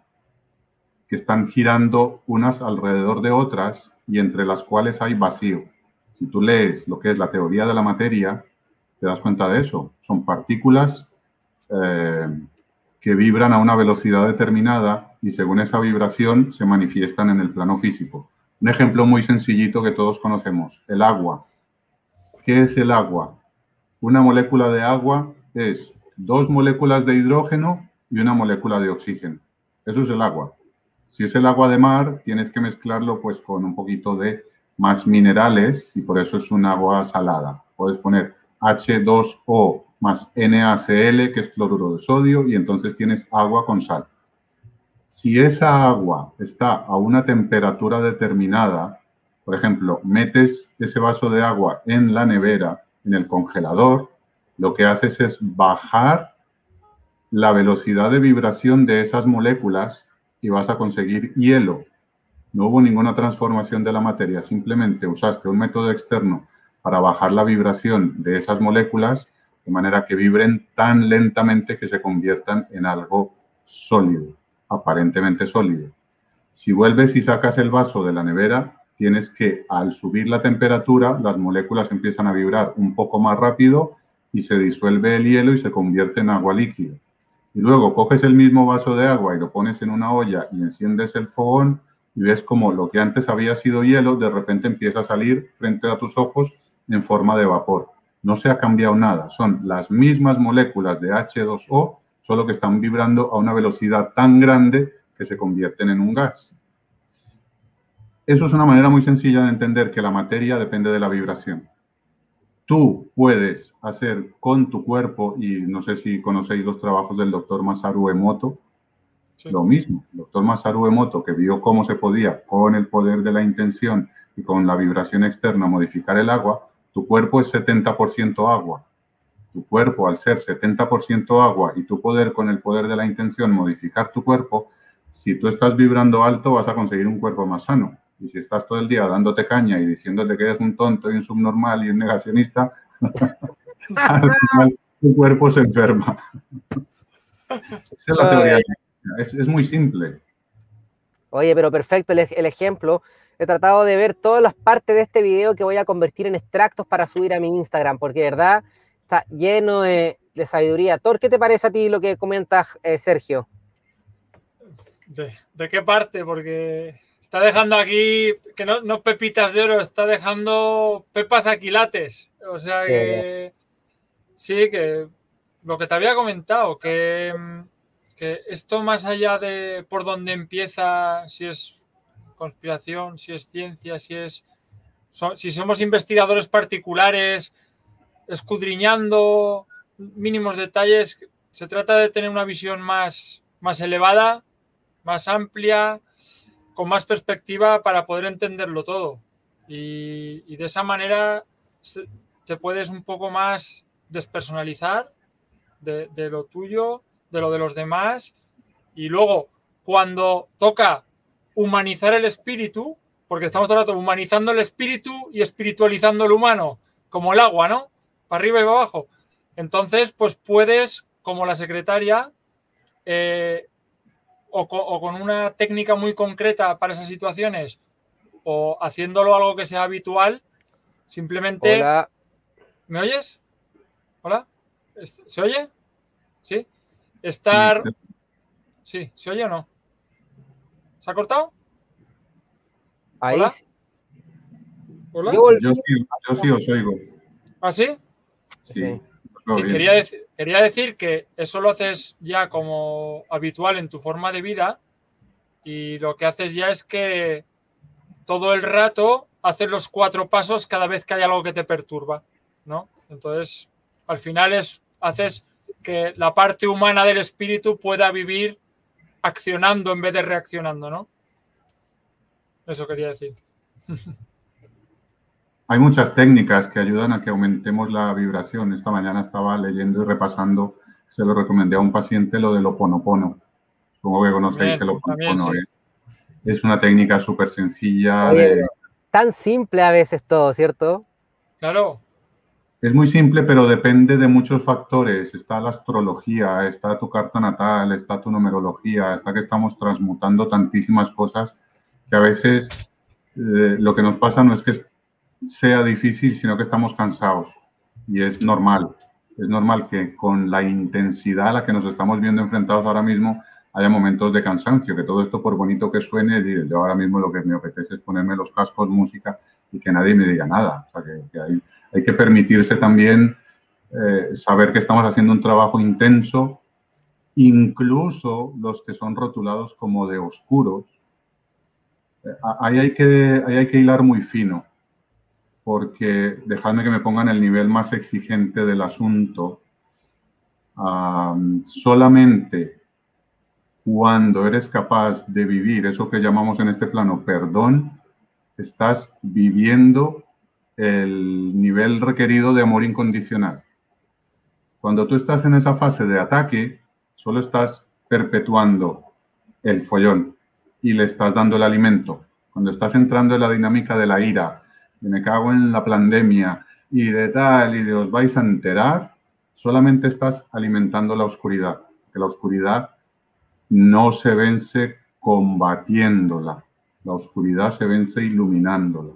que están girando unas alrededor de otras y entre las cuales hay vacío. Si tú lees lo que es la teoría de la materia, te das cuenta de eso. Son partículas eh, que vibran a una velocidad determinada y según esa vibración se manifiestan en el plano físico. Un ejemplo muy sencillito que todos conocemos, el agua. ¿Qué es el agua? Una molécula de agua es dos moléculas de hidrógeno y una molécula de oxígeno. Eso es el agua. Si es el agua de mar, tienes que mezclarlo pues con un poquito de más minerales y por eso es un agua salada. Puedes poner H2O más NaCl, que es cloruro de sodio, y entonces tienes agua con sal. Si esa agua está a una temperatura determinada, por ejemplo, metes ese vaso de agua en la nevera, en el congelador, lo que haces es bajar la velocidad de vibración de esas moléculas y vas a conseguir hielo. No hubo ninguna transformación de la materia, simplemente usaste un método externo para bajar la vibración de esas moléculas de manera que vibren tan lentamente que se conviertan en algo sólido aparentemente sólido. Si vuelves y sacas el vaso de la nevera, tienes que al subir la temperatura, las moléculas empiezan a vibrar un poco más rápido y se disuelve el hielo y se convierte en agua líquida. Y luego coges el mismo vaso de agua y lo pones en una olla y enciendes el fogón y ves como lo que antes había sido hielo de repente empieza a salir frente a tus ojos en forma de vapor. No se ha cambiado nada, son las mismas moléculas de H2O solo que están vibrando a una velocidad tan grande que se convierten en un gas. Eso es una manera muy sencilla de entender que la materia depende de la vibración. Tú puedes hacer con tu cuerpo, y no sé si conocéis los trabajos del doctor Masaru Emoto, lo mismo. El doctor Masaru Emoto, que vio cómo se podía, con el poder de la intención y con la vibración externa, modificar el agua, tu cuerpo es 70% agua tu cuerpo al ser 70% agua y tu poder con el poder de la intención modificar tu cuerpo, si tú estás vibrando alto vas a conseguir un cuerpo más sano. Y si estás todo el día dándote caña y diciéndote que eres un tonto y un subnormal y un negacionista, <laughs> al final tu cuerpo se enferma. <laughs> Esa es la teoría. Es, es, muy simple.
Oye, pero perfecto el, el ejemplo. He tratado de ver todas las partes de este video que voy a convertir en extractos para subir a mi Instagram, porque de verdad está lleno de, sabiduría. Thor, ¿qué te parece a ti lo que comentas, eh, Sergio?
¿De, qué parte? Porque está dejando aquí, que no, pepitas de oro, está dejando pepas aquilates. O sea que sí, que lo que te había comentado, que, que esto más allá de por dónde empieza, si es conspiración, si es ciencia, si es si somos investigadores particulares, escudriñando mínimos detalles, se trata de tener una visión más, más elevada, más amplia, con más perspectiva para poder entenderlo todo. Y, de esa manera te puedes un poco más despersonalizar de, de, lo tuyo, de lo de los demás. Y luego, cuando toca humanizar el espíritu, porque estamos todo el rato humanizando el espíritu y espiritualizando el humano, como el agua, ¿no? Para arriba y para abajo. Entonces, pues puedes, como la secretaria, eh, o, con una técnica muy concreta para esas situaciones, o haciéndolo algo que sea habitual, simplemente...
Hola.
¿Me oyes? ¿Hola? ¿Se oye? ¿Sí? Estar... Sí, ¿se oye o no? ¿Se ha cortado?
Ahí.
¿Hola?
Yo, sí, yo sí os oigo.
¿Ah, sí?
Sí.
quería, decir, quería decir que eso lo haces ya como habitual en tu forma de vida y lo que haces ya es que todo el rato haces los cuatro pasos cada vez que hay algo que te perturba, ¿no? Entonces, al final es, haces que la parte humana del espíritu pueda vivir accionando en vez de reaccionando, ¿no? Eso quería decir.
Hay muchas técnicas que ayudan a que aumentemos la vibración. Esta mañana estaba leyendo y repasando, se lo recomendé a un paciente lo del oponopono. Supongo que conocéis el oponopono. ¿eh? Es una técnica súper sencilla.
Tan simple a veces todo, ¿cierto?
Claro.
Es muy simple, pero depende de muchos factores. Está la astrología, está tu carta natal, está tu numerología, está que estamos transmutando tantísimas cosas que a veces eh, lo que nos pasa no es que sea difícil, sino que estamos cansados. Y es normal. Es normal que con la intensidad a la que nos estamos viendo enfrentados ahora mismo haya momentos de cansancio, que todo esto por bonito que suene, yo ahora mismo lo que me apetece es ponerme los cascos, música y que nadie me diga nada. O sea, que, hay, hay, que permitirse también eh, saber que estamos haciendo un trabajo intenso, incluso los que son rotulados como de oscuros, ahí hay, que, hay que hilar muy fino, porque dejadme que me pongan el nivel más exigente del asunto. solamente cuando eres capaz de vivir eso que llamamos en este plano perdón, estás viviendo el nivel requerido de amor incondicional. Cuando tú estás en esa fase de ataque, solo estás perpetuando el follón, y le estás dando el alimento. Cuando estás entrando en la dinámica de la ira, de me cago en la pandemia y de tal y de os vais a enterar, solamente estás alimentando la oscuridad. Que la oscuridad no se vence combatiéndola, la oscuridad se vence iluminándola.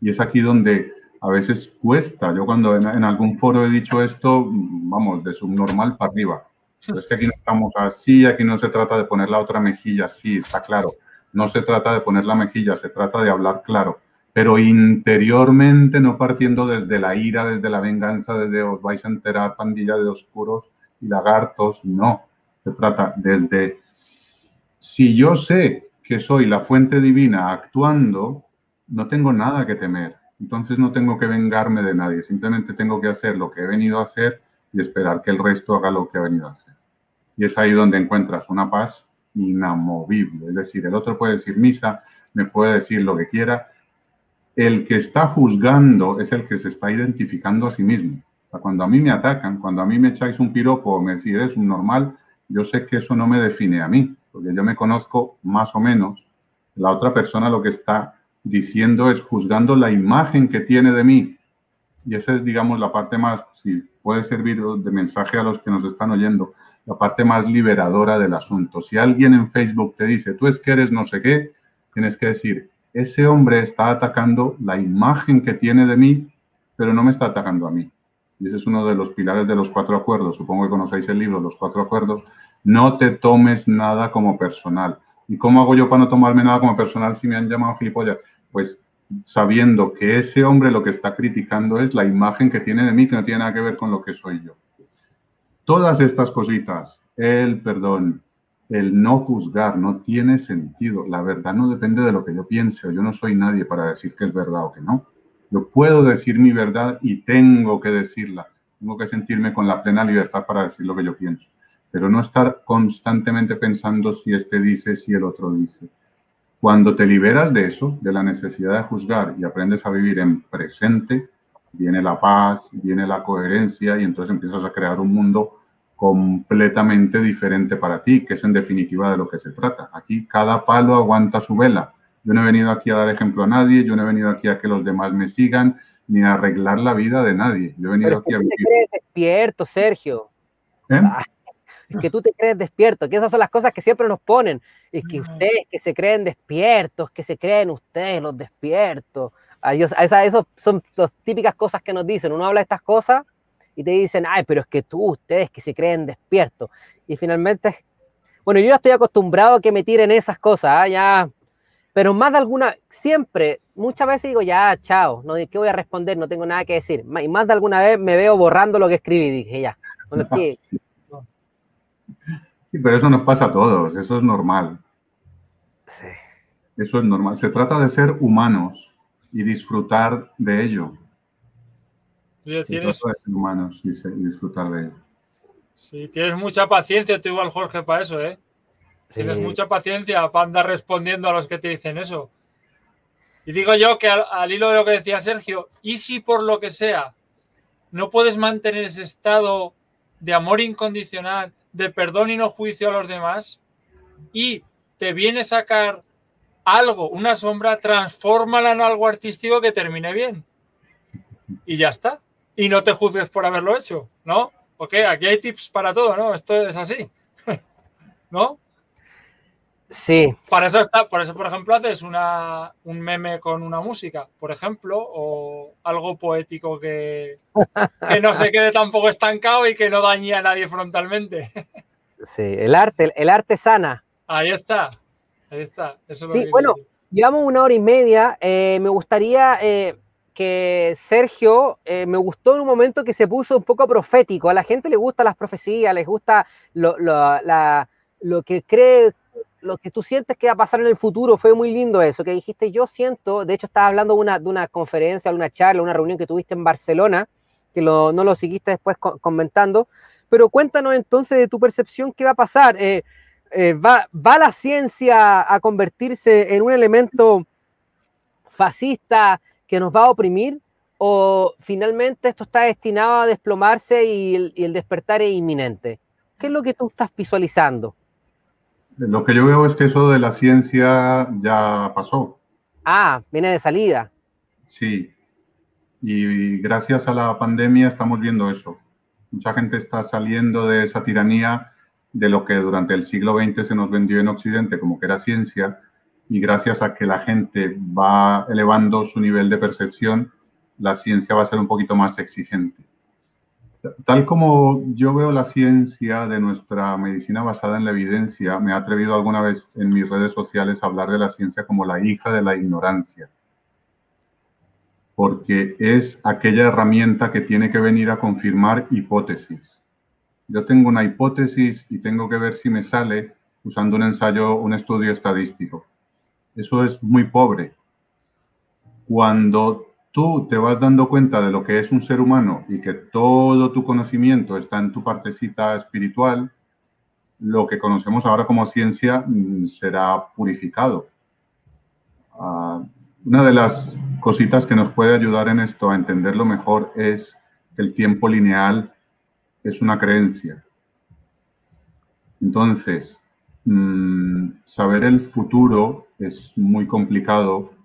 Y es aquí donde a veces cuesta. Yo cuando en, algún foro he dicho esto, vamos, de subnormal para arriba es que aquí no estamos así, aquí no se trata de poner la otra mejilla así, está claro. No se trata de poner la mejilla, se trata de hablar claro. Pero interiormente, no partiendo desde la ira, desde la venganza, desde os vais a enterar, pandilla de oscuros y lagartos, no. Se trata desde, si yo sé que soy la fuente divina actuando, no tengo nada que temer. Entonces no tengo que vengarme de nadie, simplemente tengo que hacer lo que he venido a hacer y esperar que el resto haga lo que ha venido a hacer. Y es ahí donde encuentras una paz inamovible. Es decir, el otro puede decir misa, me puede decir lo que quiera. El que está juzgando es el que se está identificando a sí mismo. cuando a mí me atacan, cuando a mí me echáis un piropo o me decís eres un normal, yo sé que eso no me define a mí, porque yo me conozco más o menos. La otra persona lo que está diciendo es juzgando la imagen que tiene de mí. Y esa es, digamos, la parte más, si puede servir de mensaje a los que nos están oyendo, la parte más liberadora del asunto. Si alguien en Facebook te dice, tú es que eres no sé qué, tienes que decir, ese hombre está atacando la imagen que tiene de mí, pero no me está atacando a mí. Y ese es uno de los pilares de los cuatro acuerdos. Supongo que conocéis el libro, los cuatro acuerdos. No te tomes nada como personal. ¿Y cómo hago yo para no tomarme nada como personal si me han llamado gilipollas? Pues sabiendo que ese hombre lo que está criticando es la imagen que tiene de mí, que no tiene nada que ver con lo que soy yo. todas estas cositas, el perdón, el no juzgar, no tiene sentido. La verdad no depende de lo que yo piense yo no soy nadie para decir que es verdad o que no. Yo puedo decir mi verdad y tengo que decirla. Tengo que sentirme con la plena libertad para decir lo que yo pienso, pero no estar constantemente pensando si este dice, si el otro dice. Cuando te liberas de eso, de la necesidad de juzgar y aprendes a vivir en presente, viene la paz, viene la coherencia y entonces empiezas a crear un mundo completamente diferente para ti, que es en definitiva de lo que se trata. Aquí cada palo aguanta su vela. Yo no he venido aquí a dar ejemplo a nadie, yo no he venido aquí a que los demás me sigan, ni a arreglar la vida de nadie. Yo he venido aquí a vivir.
Te despierto, Sergio. ¿Eh? Es que tú te crees despierto, que esas son las cosas que siempre nos ponen. Es que ustedes que se creen despiertos, que se creen ustedes los despiertos. Esas son las típicas cosas que nos dicen. Uno habla de estas cosas y te dicen, ay, pero es que tú, ustedes que se creen despiertos. Y finalmente, bueno, yo ya estoy acostumbrado a que me tiren esas cosas, ¿ah? ya, pero más de alguna, siempre, muchas veces digo, ya, chao, no, ¿qué voy a responder? No tengo nada que decir. Y más de alguna vez me veo borrando lo que escribí, dije, ya. <laughs>
sí. pero eso nos pasa a todos, eso es normal. Sí. Eso es normal. Se trata de ser humanos y disfrutar de ello tienes... humanos y, disfrutar de
Sí, tienes mucha paciencia, tú igual, Jorge, para eso, ¿eh? Tienes mucha paciencia para andar respondiendo a los que te dicen eso. Y digo yo que al, hilo de lo que decía Sergio, ¿y si por lo que sea no puedes mantener ese estado de amor incondicional, de perdón y no juicio a los demás, y te viene a sacar algo, una sombra, transfórmala en algo artístico que termine bien. Y ya está y no te juzgues por haberlo hecho, ¿no? Ok, aquí hay tips para todo, ¿no? Esto es así, <laughs> ¿no?
Sí.
Para eso está, por eso, por ejemplo, haces una, un meme con una música, por ejemplo, o algo poético que, <laughs> que no se quede tampoco estancado y que no dañe a nadie frontalmente. <laughs>
Sí, el arte, el arte sana.
Ahí está, ahí está.
sí, bueno, llevamos una hora y media. Eh, me gustaría eh, que Sergio eh, me gustó en un momento que se puso un poco profético. A la gente le gustan las profecías, les gusta lo, que cree, lo que tú sientes que va a pasar en el futuro. Fue muy lindo eso, que dijiste, yo siento, de hecho estaba hablando de una, conferencia, una charla, una reunión que tuviste en Barcelona, que no lo seguiste después comentando, pero cuéntanos entonces de tu percepción, ¿qué va a pasar? Eh, eh, ¿va, ¿Va la ciencia a convertirse en un elemento fascista? que nos va a oprimir o finalmente esto está destinado a desplomarse y el, despertar es inminente? ¿Qué es lo que tú estás visualizando?
Lo que yo veo es que eso de la ciencia ya pasó.
Ah, viene de salida.
Sí. Y gracias a la pandemia estamos viendo eso. Mucha gente está saliendo de esa tiranía de lo que durante el siglo XX se nos vendió en Occidente como que era ciencia y gracias a que la gente va elevando su nivel de percepción, la ciencia va a ser un poquito más exigente. Tal como yo veo la ciencia de nuestra medicina basada en la evidencia, me he atrevido alguna vez en mis redes sociales a hablar de la ciencia como la hija de la ignorancia, porque es aquella herramienta que tiene que venir a confirmar hipótesis. Yo tengo una hipótesis y tengo que ver si me sale usando un ensayo, un estudio estadístico eso es muy pobre. Cuando tú te vas dando cuenta de lo que es un ser humano y que todo tu conocimiento está en tu partecita espiritual, lo que conocemos ahora como ciencia mm, será purificado. Ah, una de las cositas que nos puede ayudar en esto a entenderlo mejor es que el tiempo lineal es una creencia. Entonces, mm, saber el futuro es muy complicado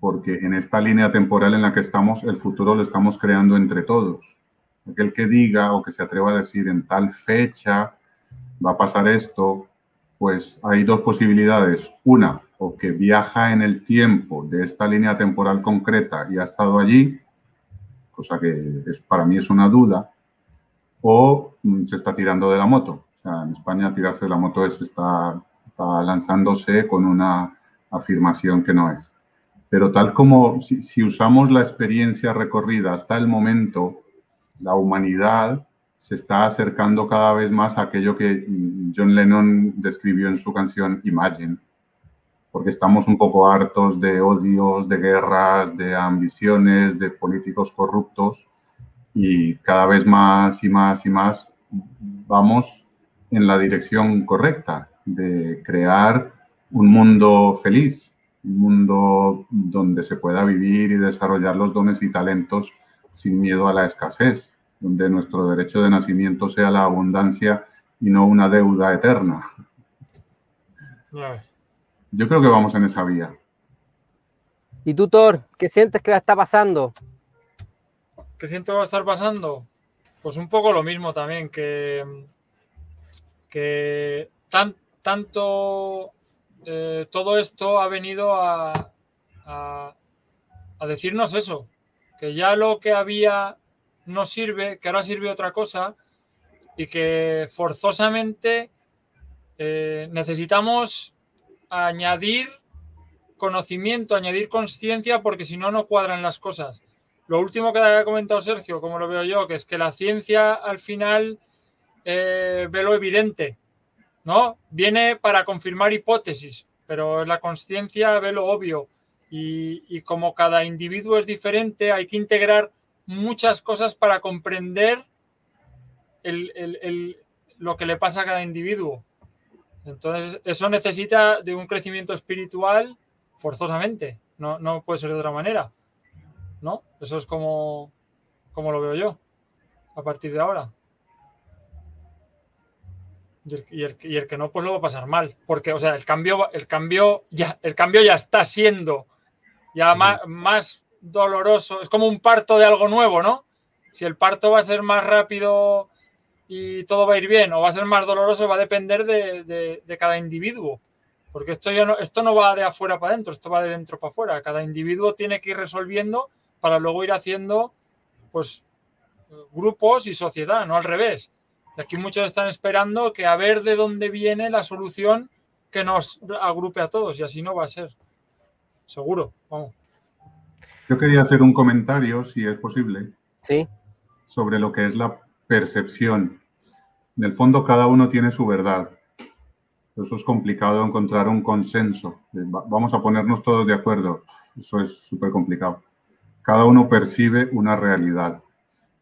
porque en esta línea temporal en la que estamos, el futuro lo estamos creando entre todos. Aquel que diga o que se atreva a decir en tal fecha va a pasar esto, pues hay dos posibilidades. Una, o que viaja en el tiempo de esta línea temporal concreta y ha estado allí, cosa que es, para mí es una duda, o mm, se está tirando de la moto. O sea, en España tirarse de la moto es está lanzándose con una afirmación que no es. Pero tal como si, usamos la experiencia recorrida hasta el momento, la humanidad se está acercando cada vez más a aquello que John Lennon describió en su canción Imagine, porque estamos un poco hartos de odios, de guerras, de ambiciones, de políticos corruptos y cada vez más y más y más vamos en la dirección correcta de crear un mundo feliz, mundo donde se pueda vivir y desarrollar los dones y talentos sin miedo a la escasez donde nuestro derecho de nacimiento sea la abundancia y no una deuda eterna. Yo creo que vamos en esa vía.
¿Y tú, Thor, qué sientes que va a estar pasando?
¿Qué siento que va a estar pasando? Pues un poco lo mismo también, que, que tan, tanto eh, todo esto ha venido a, decirnos eso, que ya lo que había no sirve, que ahora sirve otra cosa y que forzosamente eh, necesitamos añadir conocimiento, añadir conciencia, porque si no, no cuadran las cosas. Lo último que ha comentado Sergio, como lo veo yo, que es que la ciencia al final eh, ve lo evidente, ¿no? Viene para confirmar hipótesis, pero la conciencia ve lo obvio. Y, como cada individuo es diferente, hay que integrar muchas cosas para comprender lo que le pasa a cada individuo. Entonces, eso necesita de un crecimiento espiritual forzosamente. No, puede ser de otra manera. ¿No? Eso es como, como lo veo yo a partir de ahora. Y el, que no, pues lo va a pasar mal. Porque, o sea, el cambio, el cambio, ya, el cambio ya está siendo ya más, más doloroso, es como un parto de algo nuevo, ¿no? Si el parto va a ser más rápido y todo va a ir bien o va a ser más doloroso va a depender de, cada individuo. Porque esto, ya no, esto no va de afuera para adentro, esto va de dentro para afuera. Cada individuo tiene que ir resolviendo para luego ir haciendo pues grupos y sociedad, no al revés. Y aquí muchos están esperando que a ver de dónde viene la solución que nos agrupe a todos y así no va a ser. Seguro, vamos.
Yo quería hacer un comentario, si es posible,
¿Sí?
sobre lo que es la percepción. En el fondo, cada uno tiene su verdad. Eso es complicado encontrar un consenso. Vamos a ponernos todos de acuerdo. Eso es súper complicado. Cada uno percibe una realidad.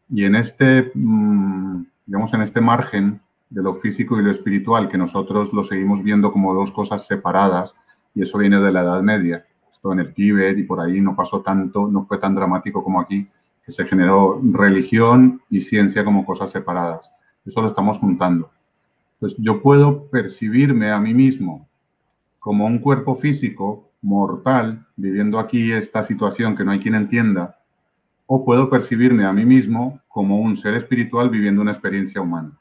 Y en este, mm, digamos, en este margen de lo físico y lo espiritual, que nosotros lo seguimos viendo como dos cosas separadas, y eso viene de la Edad Media, en el Tíbet y por ahí no pasó tanto, no fue tan dramático como aquí, que se generó religión y ciencia como cosas separadas. Eso lo estamos juntando. Pues yo puedo percibirme a mí mismo como un cuerpo físico mortal viviendo aquí esta situación que no hay quien entienda, o puedo percibirme a mí mismo como un ser espiritual viviendo una experiencia humana.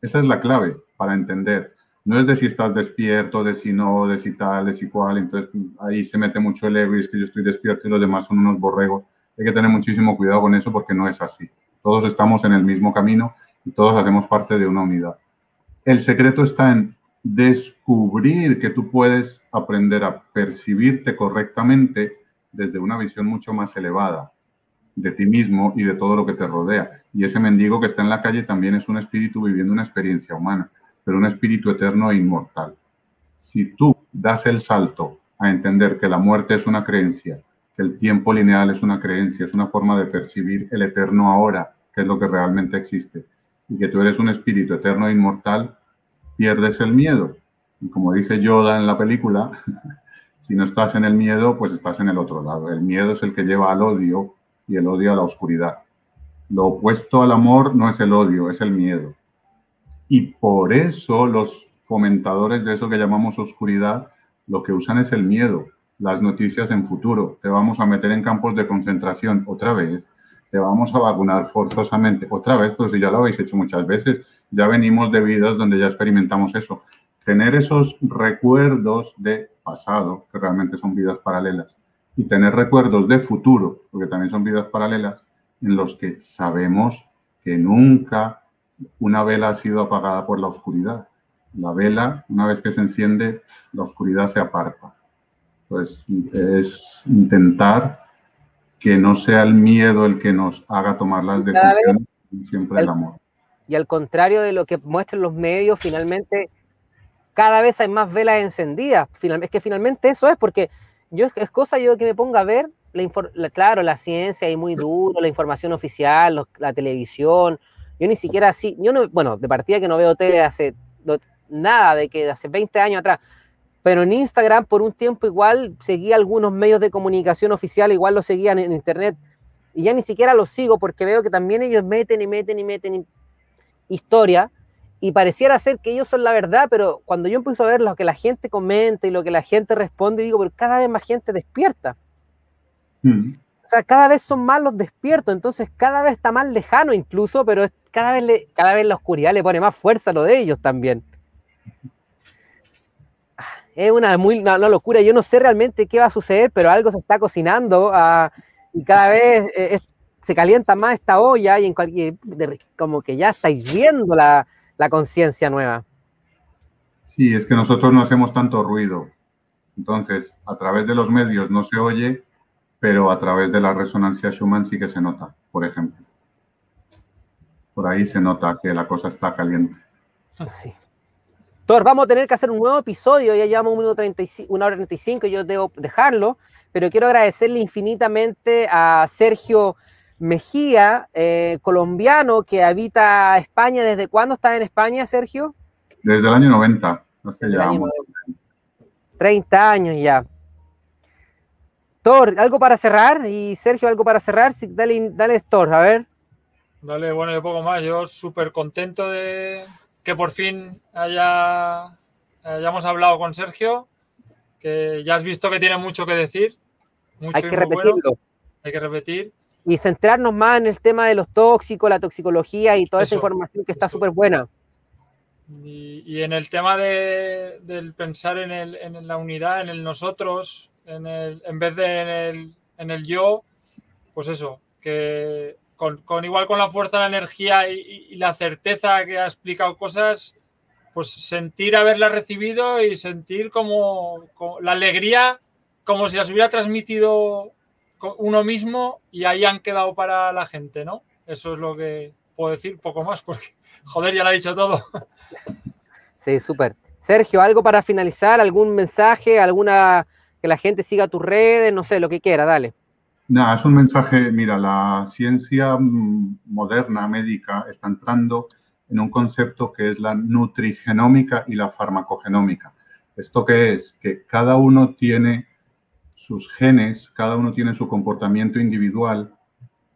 Esa es la clave para entender no es de si estás despierto, de si no, de si tal, de si cual, entonces ahí se mete mucho el ego y es que yo estoy despierto y los demás son unos borregos. Hay que tener muchísimo cuidado con eso porque no es así. Todos estamos en el mismo camino y todos hacemos parte de una unidad. El secreto está en descubrir que tú puedes aprender a percibirte correctamente desde una visión mucho más elevada de ti mismo y de todo lo que te rodea. Y ese mendigo que está en la calle también es un espíritu viviendo una experiencia humana pero un espíritu eterno e inmortal. Si tú das el salto a entender que la muerte es una creencia, que el tiempo lineal es una creencia, es una forma de percibir el eterno ahora, que es lo que realmente existe, y que tú eres un espíritu eterno e inmortal, pierdes el miedo. Y como dice Yoda en la película, <laughs> si no estás en el miedo, pues estás en el otro lado. El miedo es el que lleva al odio y el odio a la oscuridad. Lo opuesto al amor no es el odio, es el miedo. Y por eso los fomentadores de eso que llamamos oscuridad, lo que usan es el miedo, las noticias en futuro. Te vamos a meter en campos de concentración otra vez, te vamos a vacunar forzosamente otra vez, pero si ya lo habéis hecho muchas veces, ya venimos de vidas donde ya experimentamos eso. Tener esos recuerdos de pasado, que realmente son vidas paralelas, y tener recuerdos de futuro, porque también son vidas paralelas, en los que sabemos que nunca una vela ha sido apagada por la oscuridad. La vela, una vez que se enciende, la oscuridad se aparta. Pues es intentar que no sea el miedo el que nos haga tomar las decisiones, siempre el amor.
Y al contrario de lo que muestran los medios, finalmente cada vez hay más velas encendidas. Es que finalmente eso es, porque yo es cosa yo que me ponga a ver, la, claro, la ciencia y muy duro, la información oficial, la televisión. Yo ni siquiera así, yo no, bueno, de partida que no veo tele hace nada, de que hace 20 años atrás, pero en Instagram por un tiempo igual seguía algunos medios de comunicación oficial, igual lo seguían en internet, y ya ni siquiera los sigo porque veo que también ellos meten y meten y meten historia, y pareciera ser que ellos son la verdad, pero cuando yo empiezo a ver lo que la gente comenta y lo que la gente responde, digo, pero cada vez más gente despierta. Mm. O sea, cada vez son más los despiertos, entonces cada vez está más lejano incluso, pero cada vez, le, cada vez la oscuridad le pone más fuerza a lo de ellos también. Es una, muy, una, locura, yo no sé realmente qué va a suceder, pero algo se está cocinando ah, y cada vez eh, se calienta más esta olla y en cualquier, como que ya estáis viendo la, la conciencia nueva.
Sí, es que nosotros no hacemos tanto ruido. Entonces, a través de los medios no se oye, pero a través de la resonancia Schumann sí que se nota, por ejemplo. Por ahí se nota que la cosa está caliente.
Sí. Thor, vamos a tener que hacer un nuevo episodio, ya llevamos un minuto 35, una hora 35, yo debo dejarlo, pero quiero agradecerle infinitamente a Sergio Mejía, eh, colombiano que habita España. ¿Desde cuándo está en España, Sergio?
Desde el año 90. ya
30 años ya. Thor, ¿algo para cerrar? Y Sergio, ¿algo para cerrar? Sí, dale, dale, Thor, a ver.
Dale, bueno, yo poco más. Yo súper contento de que por fin haya, hayamos hablado con Sergio, que ya has visto que tiene mucho que decir.
Mucho Hay que repetirlo.
Hay que repetir
y centrarnos más en el tema de los tóxicos, la toxicología y toda esa información que está súper buena.
Y, en el tema de, del pensar en, el, en, la unidad, en el nosotros, en, el, en vez de en el, en el yo, pues eso, que con, con, igual con la fuerza, la energía y, la certeza que ha explicado cosas, pues sentir haberla recibido y sentir como, como la alegría como si las hubiera transmitido uno mismo y ahí han quedado para la gente, ¿no? Eso es lo que puedo decir, poco más, porque <laughs> joder, ya lo ha dicho todo.
Sí, súper. Sergio, ¿algo para finalizar? ¿Algún mensaje? ¿Alguna que la gente siga tus redes? No sé, lo que quiera, dale.
Nada, es un mensaje, mira, la ciencia mm, moderna, médica, está entrando en un concepto que es la nutrigenómica y la farmacogenómica. ¿Esto qué es? Que cada uno tiene sus genes, cada uno tiene su comportamiento individual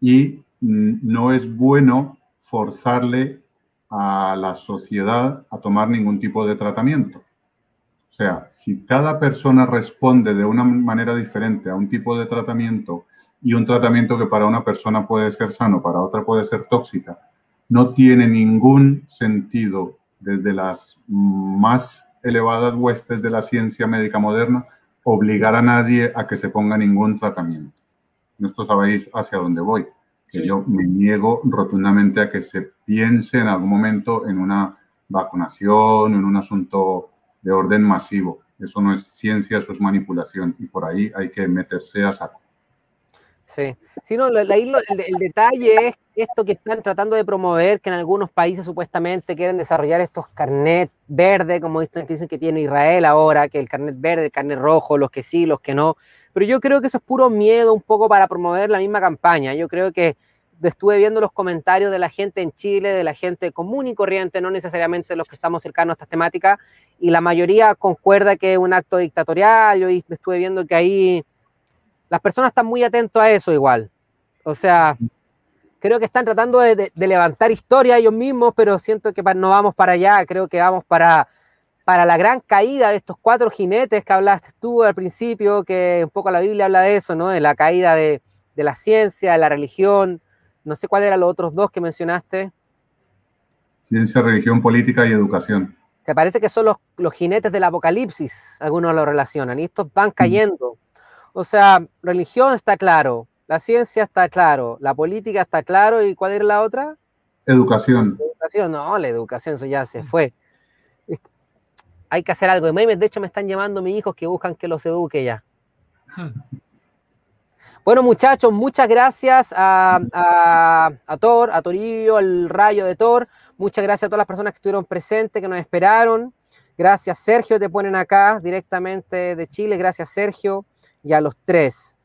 y mm, no es bueno forzarle a la sociedad a tomar ningún tipo de tratamiento. O sea, si cada persona responde de una manera diferente a un tipo de tratamiento y un tratamiento que para una persona puede ser sano, para otra puede ser tóxica, no tiene ningún sentido desde las más elevadas huestes de la ciencia médica moderna obligar a nadie a que se ponga ningún tratamiento. Esto sabéis hacia dónde voy. Que yo me niego rotundamente a que se piense en algún momento en una vacunación, en un asunto de orden masivo. Eso no es ciencia, eso es manipulación y por ahí hay que meterse a saco.
Sí, sí no, el, el, detalle es esto que están tratando de promover, que en algunos países supuestamente quieren desarrollar estos carnet verde, como dicen que, dicen que tiene Israel ahora, que el carnet verde, el carnet rojo, los que sí, los que no. Pero yo creo que eso es puro miedo un poco para promover la misma campaña. Yo creo que estuve viendo los comentarios de la gente en Chile, de la gente común y corriente, no necesariamente los que estamos cercanos a estas temáticas, y la mayoría concuerda que es un acto dictatorial. Yo estuve viendo que ahí las personas están muy atentos a eso igual. O sea, creo que están tratando de, levantar historia ellos mismos, pero siento que no vamos para allá, creo que vamos para, para la gran caída de estos cuatro jinetes que hablaste tú al principio, que un poco la Biblia habla de eso, ¿no? De la caída de, la ciencia, de la religión. No sé cuáles eran los otros dos que mencionaste.
Ciencia, religión, política y educación.
Que parece que son los, los jinetes del apocalipsis, algunos lo relacionan, y estos van cayendo. O sea, religión está claro, la ciencia está claro, la política está claro, ¿y cuál era la otra?
Educación.
Educación, no, la educación, eso ya se fue. Hay que hacer algo. De hecho, me están llamando mis hijos que buscan que los eduque ya. <laughs> Bueno, muchachos, muchas gracias a, a, Thor, a Torillo, al rayo de Thor. Muchas gracias a todas las personas que estuvieron presentes, que nos esperaron. Gracias, Sergio, te ponen acá directamente de Chile. Gracias, Sergio, y a los tres.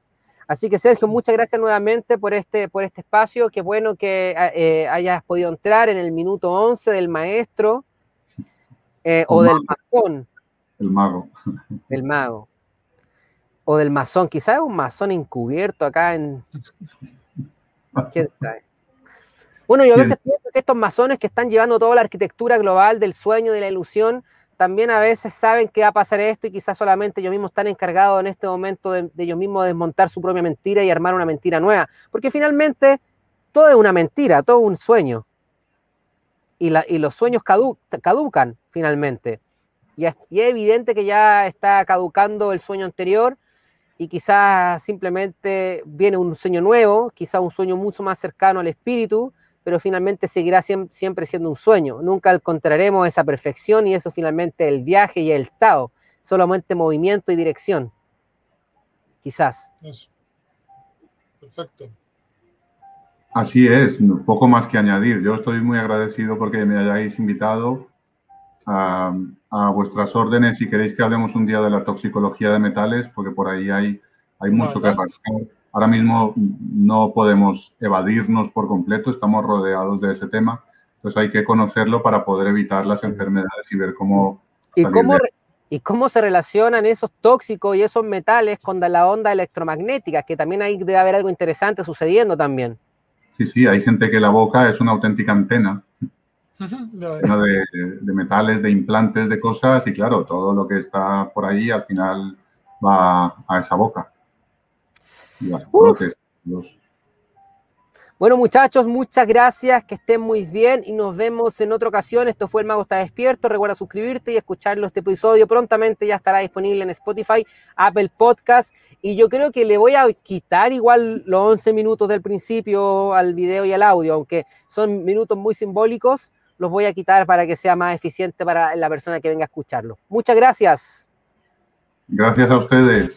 Así que, Sergio, muchas gracias nuevamente por este, por este espacio. Qué bueno que eh, hayas podido entrar en el minuto 11 del maestro eh, o del masón.
El mago. <laughs>
El mago. O del masón. Quizás un masón encubierto acá en. ¿Quién sabe? Bueno, yo a veces pienso que estos masones que están llevando toda la arquitectura global del sueño, de la ilusión, también a veces saben que va a pasar esto y quizás solamente ellos mismos están encargados en este momento de, ellos mismos desmontar su propia mentira y armar una mentira nueva. Porque finalmente todo es una mentira, todo un sueño. Y, los sueños caducan finalmente. Y es, y es evidente que ya está caducando el sueño anterior y quizás simplemente viene un sueño nuevo, quizás un sueño mucho más cercano al espíritu, pero finalmente seguirá siempre siendo un sueño. Nunca encontraremos esa perfección y eso finalmente el viaje y el estado, solamente movimiento y dirección. Quizás.
Perfecto.
Así es, poco más que añadir. Yo estoy muy agradecido porque me hayáis invitado a, vuestras órdenes si queréis que hablemos un día de la toxicología de metales, porque por ahí hay, hay mucho que pasar Ahora mismo no podemos evadirnos por completo, estamos rodeados de ese tema, entonces hay que conocerlo para poder evitar las enfermedades y ver cómo...
¿Y cómo, ¿Y cómo se relacionan esos tóxicos y esos metales con la onda electromagnética? Que también ahí debe haber algo interesante sucediendo también.
Sí, sí, hay gente que la boca es una auténtica antena de, de, metales, de implantes, de cosas, y claro, todo lo que está por ahí al final va a esa boca.
Bueno, muchachos, muchas gracias, que estén muy bien y nos vemos en otra ocasión. Esto fue El Mago está despierto. Recuerda suscribirte y escucharlo este episodio. Prontamente ya estará disponible en Spotify, Apple Podcast. Y yo creo que le voy a quitar igual los 11 minutos del principio al video y al audio, aunque son minutos muy simbólicos. Los voy a quitar para que sea más eficiente para la persona que venga a escucharlo. Muchas gracias.
Gracias a ustedes.